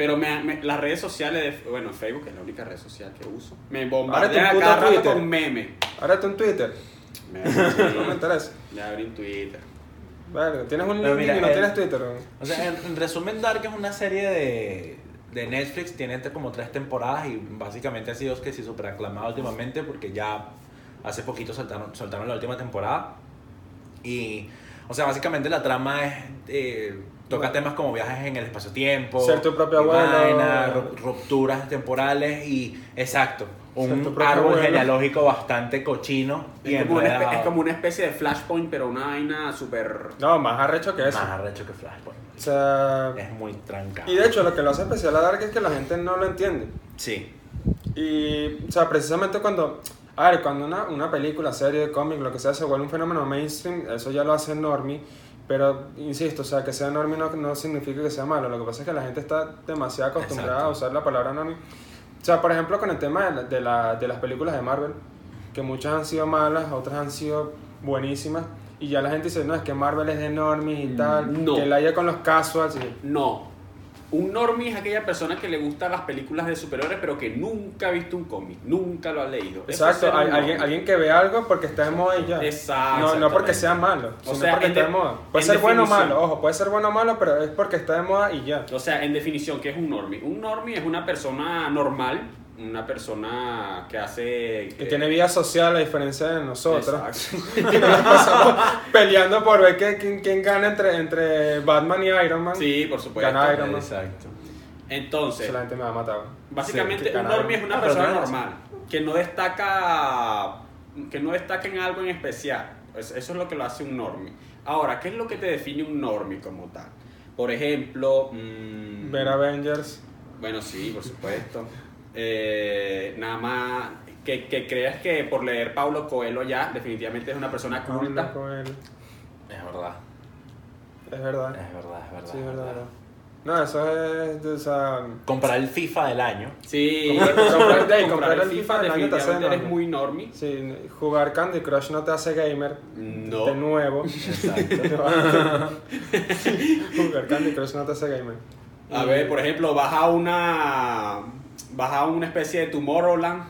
Pero me, me- las redes sociales, de, bueno, Facebook es la única red social que uso. Me bombardean a cada rato Twitter. con memes. ahora tú en Twitter. Me *laughs* No me interesa. Ya abrí en Twitter. Vale, tienes un Pero link mira, y no el- tienes Twitter. O sea, en, en resumen, Dark es una serie de, de Netflix, tiene como tres temporadas y básicamente ha sido que sí súper aclamada últimamente porque ya hace poquito soltaron, soltaron la última temporada. Y, o sea, básicamente la trama es, eh, toca Bueno. temas como viajes en el espacio-tiempo, Ser tu propio abuelo. rupturas temporales y, exacto, un árbol abuelo. genealógico bastante cochino y Es como, una es como una especie de flashpoint, pero una vaina súper... No, más arrecho que eso. Más arrecho que Flashpoint. O sea. Es muy trancado. Y de hecho, lo que lo hace especial a Dark es que la gente no lo entiende. Sí. Y, o sea, precisamente cuando, a ver, cuando una, una película, serie, cómic, lo que sea, se vuelve un fenómeno mainstream, eso ya lo hace normie, pero, insisto, o sea, que sea normie no, no significa que sea malo, lo que pasa es que la gente está demasiado acostumbrada Exacto. a usar la palabra normie. O sea, por ejemplo, con el tema de, la- de, la- de las películas de Marvel, que muchas han sido malas, otras han sido buenísimas, y ya la gente dice, no, es que Marvel es de normies y tal, no. que la haya con los casuals y... No. Un normie es aquella persona que le gustan las películas de superhéroes, pero que nunca ha visto un cómic, nunca lo ha leído. Es Exacto, alguien, alguien que ve algo porque está de moda y ya. Exacto, No, no porque sea malo, O sino sea, porque está de de- moda. Puede ser bueno o malo, ojo, puede ser bueno o malo, pero es porque está de moda y ya. O sea, en definición, ¿qué es un normie? Un normie es una persona normal, una persona que hace... Que tiene vida social a diferencia de nosotros. Exacto. *laughs* Que nos pasamos peleando por ver que- quién, quién gana entre, entre Batman y Iron Man. Sí, por supuesto. Gana Iron Man. Exacto. Entonces, Eso la gente me va a matar. básicamente Sí, un normie es una Ah, persona normal, que no destaca que no destaca en algo en especial. Es- Eso es lo que lo hace un normie. Ahora, ¿qué es lo que te define un normie como tal? Por ejemplo, mm, Man. Ver Avengers. Bueno, sí, por supuesto. Eh, nada más que, que creas que por leer Paulo Coelho ya definitivamente es una persona culta. Con él. Es verdad. Es verdad. Es verdad, es verdad. Sí, es verdad. verdad. No, eso es. O sea, Comprar el FIFA del año. Sí, Comprar- de el el FIFA FIFA del año te hace eres muy normie. sí, jugar Candy Crush no te hace gamer. De No. nuevo. Exacto. *laughs* jugar Candy Crush no te hace gamer. A ver, por ejemplo, vas a una vas a una especie de Tomorrowland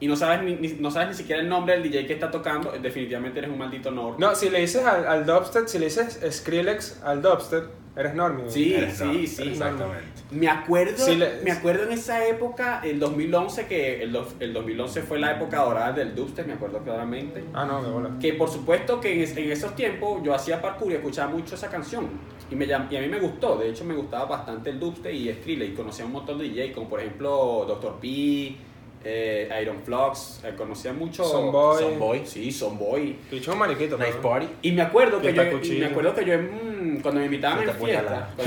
y no sabes ni, ni- no sabes ni siquiera el nombre del DJ que está tocando, definitivamente eres un maldito normie. No, si le dices al, al dubstep, si le dices Skrillex al dubstep, eres normie. Sí, Eres sí, sí. Exactamente. Me acuerdo, Sí, le- me acuerdo en esa época, el 2011, que el, dos- el 2011 fue la época dorada del dubstep, me acuerdo claramente. Ah, no, de bola. Que por supuesto que en, en esos tiempos yo hacía parkour y escuchaba mucho esa canción. Y, me, llam- y a mí me gustó, de hecho me gustaba bastante el dubstep y Skrillex. Y conocía un montón de DJ, como por ejemplo Dr. P, eh, Iron Flux, eh, conocía mucho... Sonboy. Sonboy. Sí, Sonboy. Dicho un mariquito. Nice party. Y me acuerdo que yo, y me acuerdo que yo mm, cuando me invitaban en fiestas. *laughs*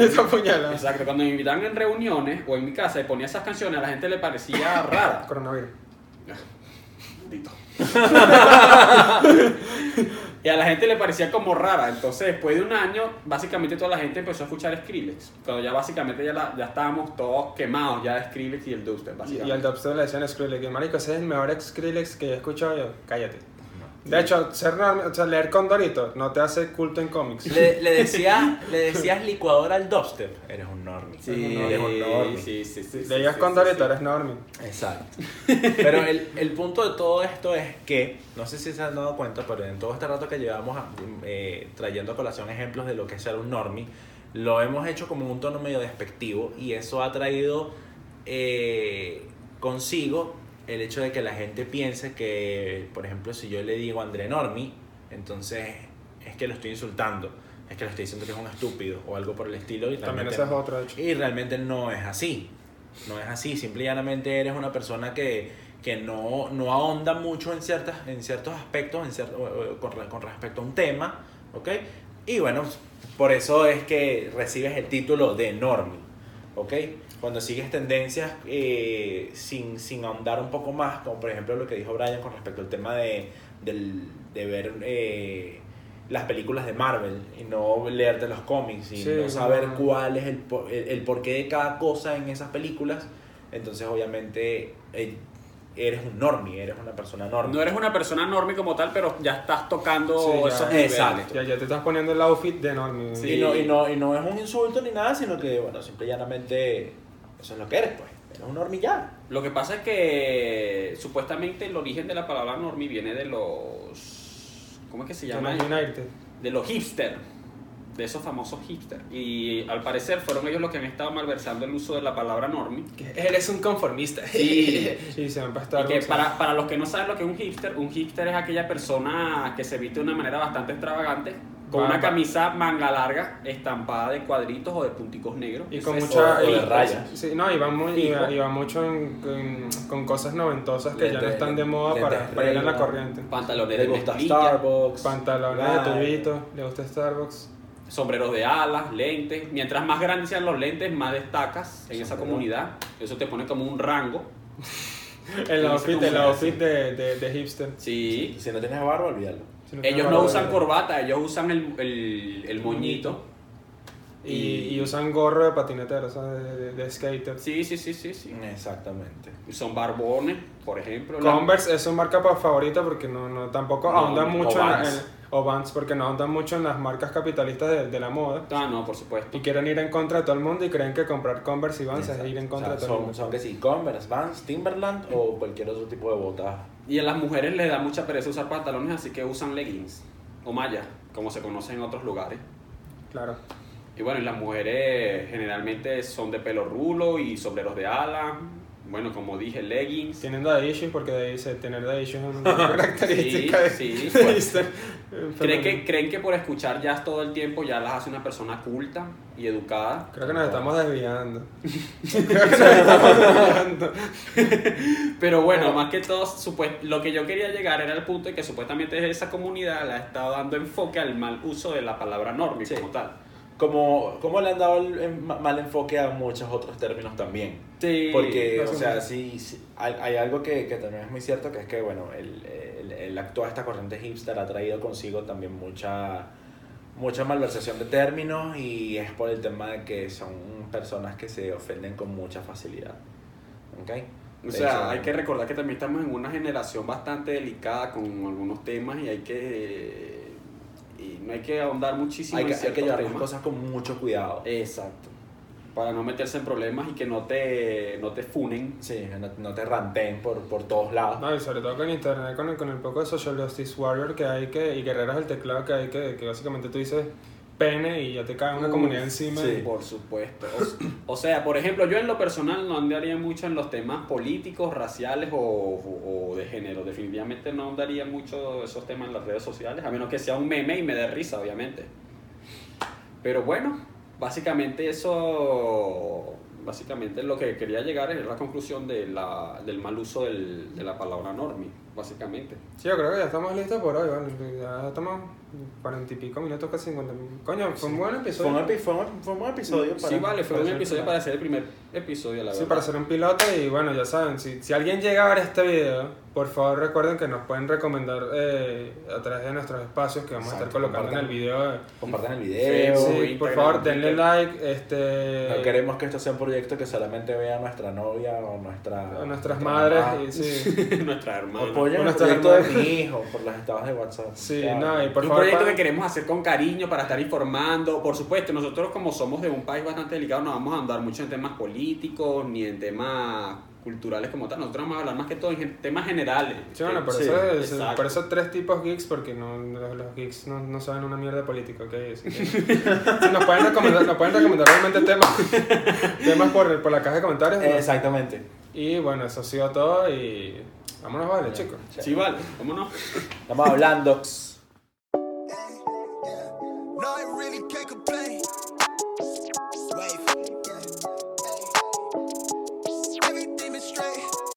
Exacto, cuando me invitaban en reuniones o en mi casa y ponía esas canciones, a la gente le parecía *coughs* rara. Coronavirus. Maldito. *laughs* y a la gente le parecía como rara. Entonces, después de un año, básicamente toda la gente empezó a escuchar Skrillex. Cuando ya básicamente ya, la- ya estábamos todos quemados ya de Skrillex y el dubstep, Y, y básicamente. al dubstep le decían Skrillex. Y marico, ese es el mejor Skrillex que he escuchado yo. Cállate. De hecho, ser o sea, leer Condorito no te hace culto en cómics. Le, *laughs* le, decía, le decías licuadora al dubstep. Eres un normie. Sí, Eres un normie. sí, sí, sí, sí, Leías sí, Condorito, sí, sí. eres normie. Exacto. *laughs* Pero el, el punto de todo esto es que, no sé si se han dado cuenta, pero en todo este rato que llevamos a- eh, trayendo a colación ejemplos de lo que es ser un normie, lo hemos hecho como un tono medio despectivo y eso ha traído eh, consigo el hecho de que la gente piense que, por ejemplo, si yo le digo André Normie, entonces es que lo estoy insultando, es que le estoy diciendo que es un estúpido o algo por el estilo. Y También ese es hecho. y realmente no es así. No es así. Simple y llanamente eres una persona que, que no, no ahonda mucho en, ciertas, en ciertos aspectos en cier- o- o- con, con respecto a un tema. ¿Ok? Y bueno, por eso es que recibes el título de normie. ¿ok? Cuando sigues tendencias eh, sin, sin ahondar un poco más, como por ejemplo lo que dijo Brian con respecto al tema de, del, de ver eh, las películas de Marvel y no leerte los cómics y Sí, no saber no. cuál es el, el, el porqué de cada cosa en esas películas, entonces obviamente eh, eres un normie, eres una persona normie. No eres una persona enorme como tal, pero ya estás tocando Sí, ya. esos niveles. Exacto. Ya, ya te estás poniendo el outfit de enorme. Sí. Y, no, y, no, y no es un insulto ni nada, sino que, bueno, simple y llanamente eso es lo que eres, pues. Eres un normie ya. Lo que pasa es que supuestamente el origen de la palabra normie viene de los... ¿Cómo es que se De llama? los United. De los hipster. De esos famosos hipster. Y al parecer fueron ellos los que han estado malversando el uso de la palabra normie. Él es un conformista. Sí. *laughs* sí, se van para Y que para, para los que no saben lo que es un hipster, un hipster es aquella persona que se viste de una manera bastante extravagante, con una camisa manga larga, estampada de cuadritos o de punticos negros. Y con es- mucha. o de y- rayas. Sí, no, y va, muy, y Fijo. va, y va mucho en- con, con cosas noventosas que ya no están de moda para, para ir en la corriente. Pantalones Le de gusta mezclilla, Starbucks. Pantalones Claro. de tubito, le gusta Starbucks. sombreros de alas, lentes. Mientras más grandes sean los lentes, más destacas en esa comunidad. Eso te pone como un rango. *laughs* El outfit, el outfit de, de, de hipster. Sí. Si no tienes barba, olvídalo. Si Ellos no usan corbata, ellos usan el, el, el moñito. Y, y usan gorro de patinetero, o sea, de, de, de skater. Sí, sí, sí, sí, sí. Exactamente. Son barbones, por ejemplo. La- Converse es su marca favorita porque no, no tampoco No, ahondan no, mucho en- o Vans, porque no ahondan mucho en las marcas capitalistas de, de la moda. Ah, no, por supuesto. Y quieren ir en contra de todo el mundo y creen que comprar Converse y Vans es ir en contra O sea, de todo el mundo. son que sí, Converse, Vans, Timberland o cualquier otro tipo de botas. Y a las mujeres les da mucha pereza usar pantalones, así que usan leggings o mallas, como se conoce en otros lugares. Claro. Y bueno, y las mujeres generalmente son de pelo rulo y sombreros de ala. Bueno, como dije, leggings. Tienen daddy issues porque dice, tener daddy issues es una *laughs* característica de, sí, de pues. *laughs* ¿Creen que, ¿Creen que por escuchar jazz todo el tiempo ya las hace una persona culta y educada? Creo que nos estamos desviando. *laughs* Creo que nos estamos desviando. Pero bueno, más que todo, supuest- lo que yo quería llegar era el punto de que supuestamente esa comunidad le ha estado dando enfoque al mal uso de la palabra normie Sí. como tal. Como, como le han dado el, el ma- mal enfoque a muchos otros términos también. Sí. Porque, o sea, sí. sí, hay, hay algo que, que también es muy cierto, que es que, bueno, el, el, el actuar esta corriente hipster ha traído consigo también mucha, mucha malversación de términos y es por el tema de que son personas que se ofenden con mucha facilidad. ¿Ok? O sea, hecho, hay que recordar que también estamos en una generación bastante delicada con algunos temas y hay que. Y no hay que ahondar muchísimo hay que, en hay que llevar las cosas con mucho cuidado. Exacto. Para no meterse en problemas y que no te, no te funen. Sí, no, no te ranteen por, por todos lados. No, y sobre todo con internet, con el, con el poco de social justice warrior que hay que, y guerreras del teclado que hay que, que básicamente tú dices pene y ya te cae una Uf, comunidad encima. sí. y- Por supuesto. O, o sea, por ejemplo, yo en lo personal no andaría mucho en los temas políticos, raciales o, o- o de género. Definitivamente no andaría mucho esos temas en las redes sociales, a menos que sea un meme y me dé risa, obviamente. Pero bueno, básicamente eso, básicamente lo que quería llegar es la conclusión de la, del mal uso del- de la palabra normie, básicamente. Sí, yo creo que ya estamos listos por hoy, ¿vale? Ya estamos cuarenta y pico minutos, casi cincuenta minutos. Coño, fue un buen Fue episodio. un, epi- fue un- fue un buen episodio. Sí, vale, fue un para- episodio para hacer el primer episodio, la Sí, verdad. para hacer un piloto y bueno, ya saben, si, si alguien llega a ver este video, por favor recuerden que nos pueden recomendar eh, a través de nuestros espacios que vamos a estar Exacto, colocando en el video. Compartan el video. Sí, Sí, por favor denle like, este... No queremos que esto sea un proyecto que solamente vea nuestra novia o nuestra. a nuestras nuestra madres y sí. *laughs* Nuestra hermana. Apoyen el proyecto de mi hijo por las estados de WhatsApp. Sí, Claro. no, y por un favor... proyecto pa- que queremos hacer con cariño para estar informando. Por supuesto, nosotros como somos de un país bastante delicado no vamos a andar mucho en temas políticos ni en temas culturales como tal. Nosotros vamos a hablar más que todo en temas generales. Sí, bueno, por, Sí, eso, es- por eso tres tipos geeks, porque no, los, los geeks no, no saben una mierda de política, ¿ok? Así que, *laughs* sí, nos, pueden recomendar, nos pueden recomendar realmente temas, *laughs* temas por, por la caja de comentarios. ¿no? Exactamente. Y bueno, eso ha sido todo y vámonos, vale, chicos. Sí, vale, vámonos. Estamos hablando. *laughs*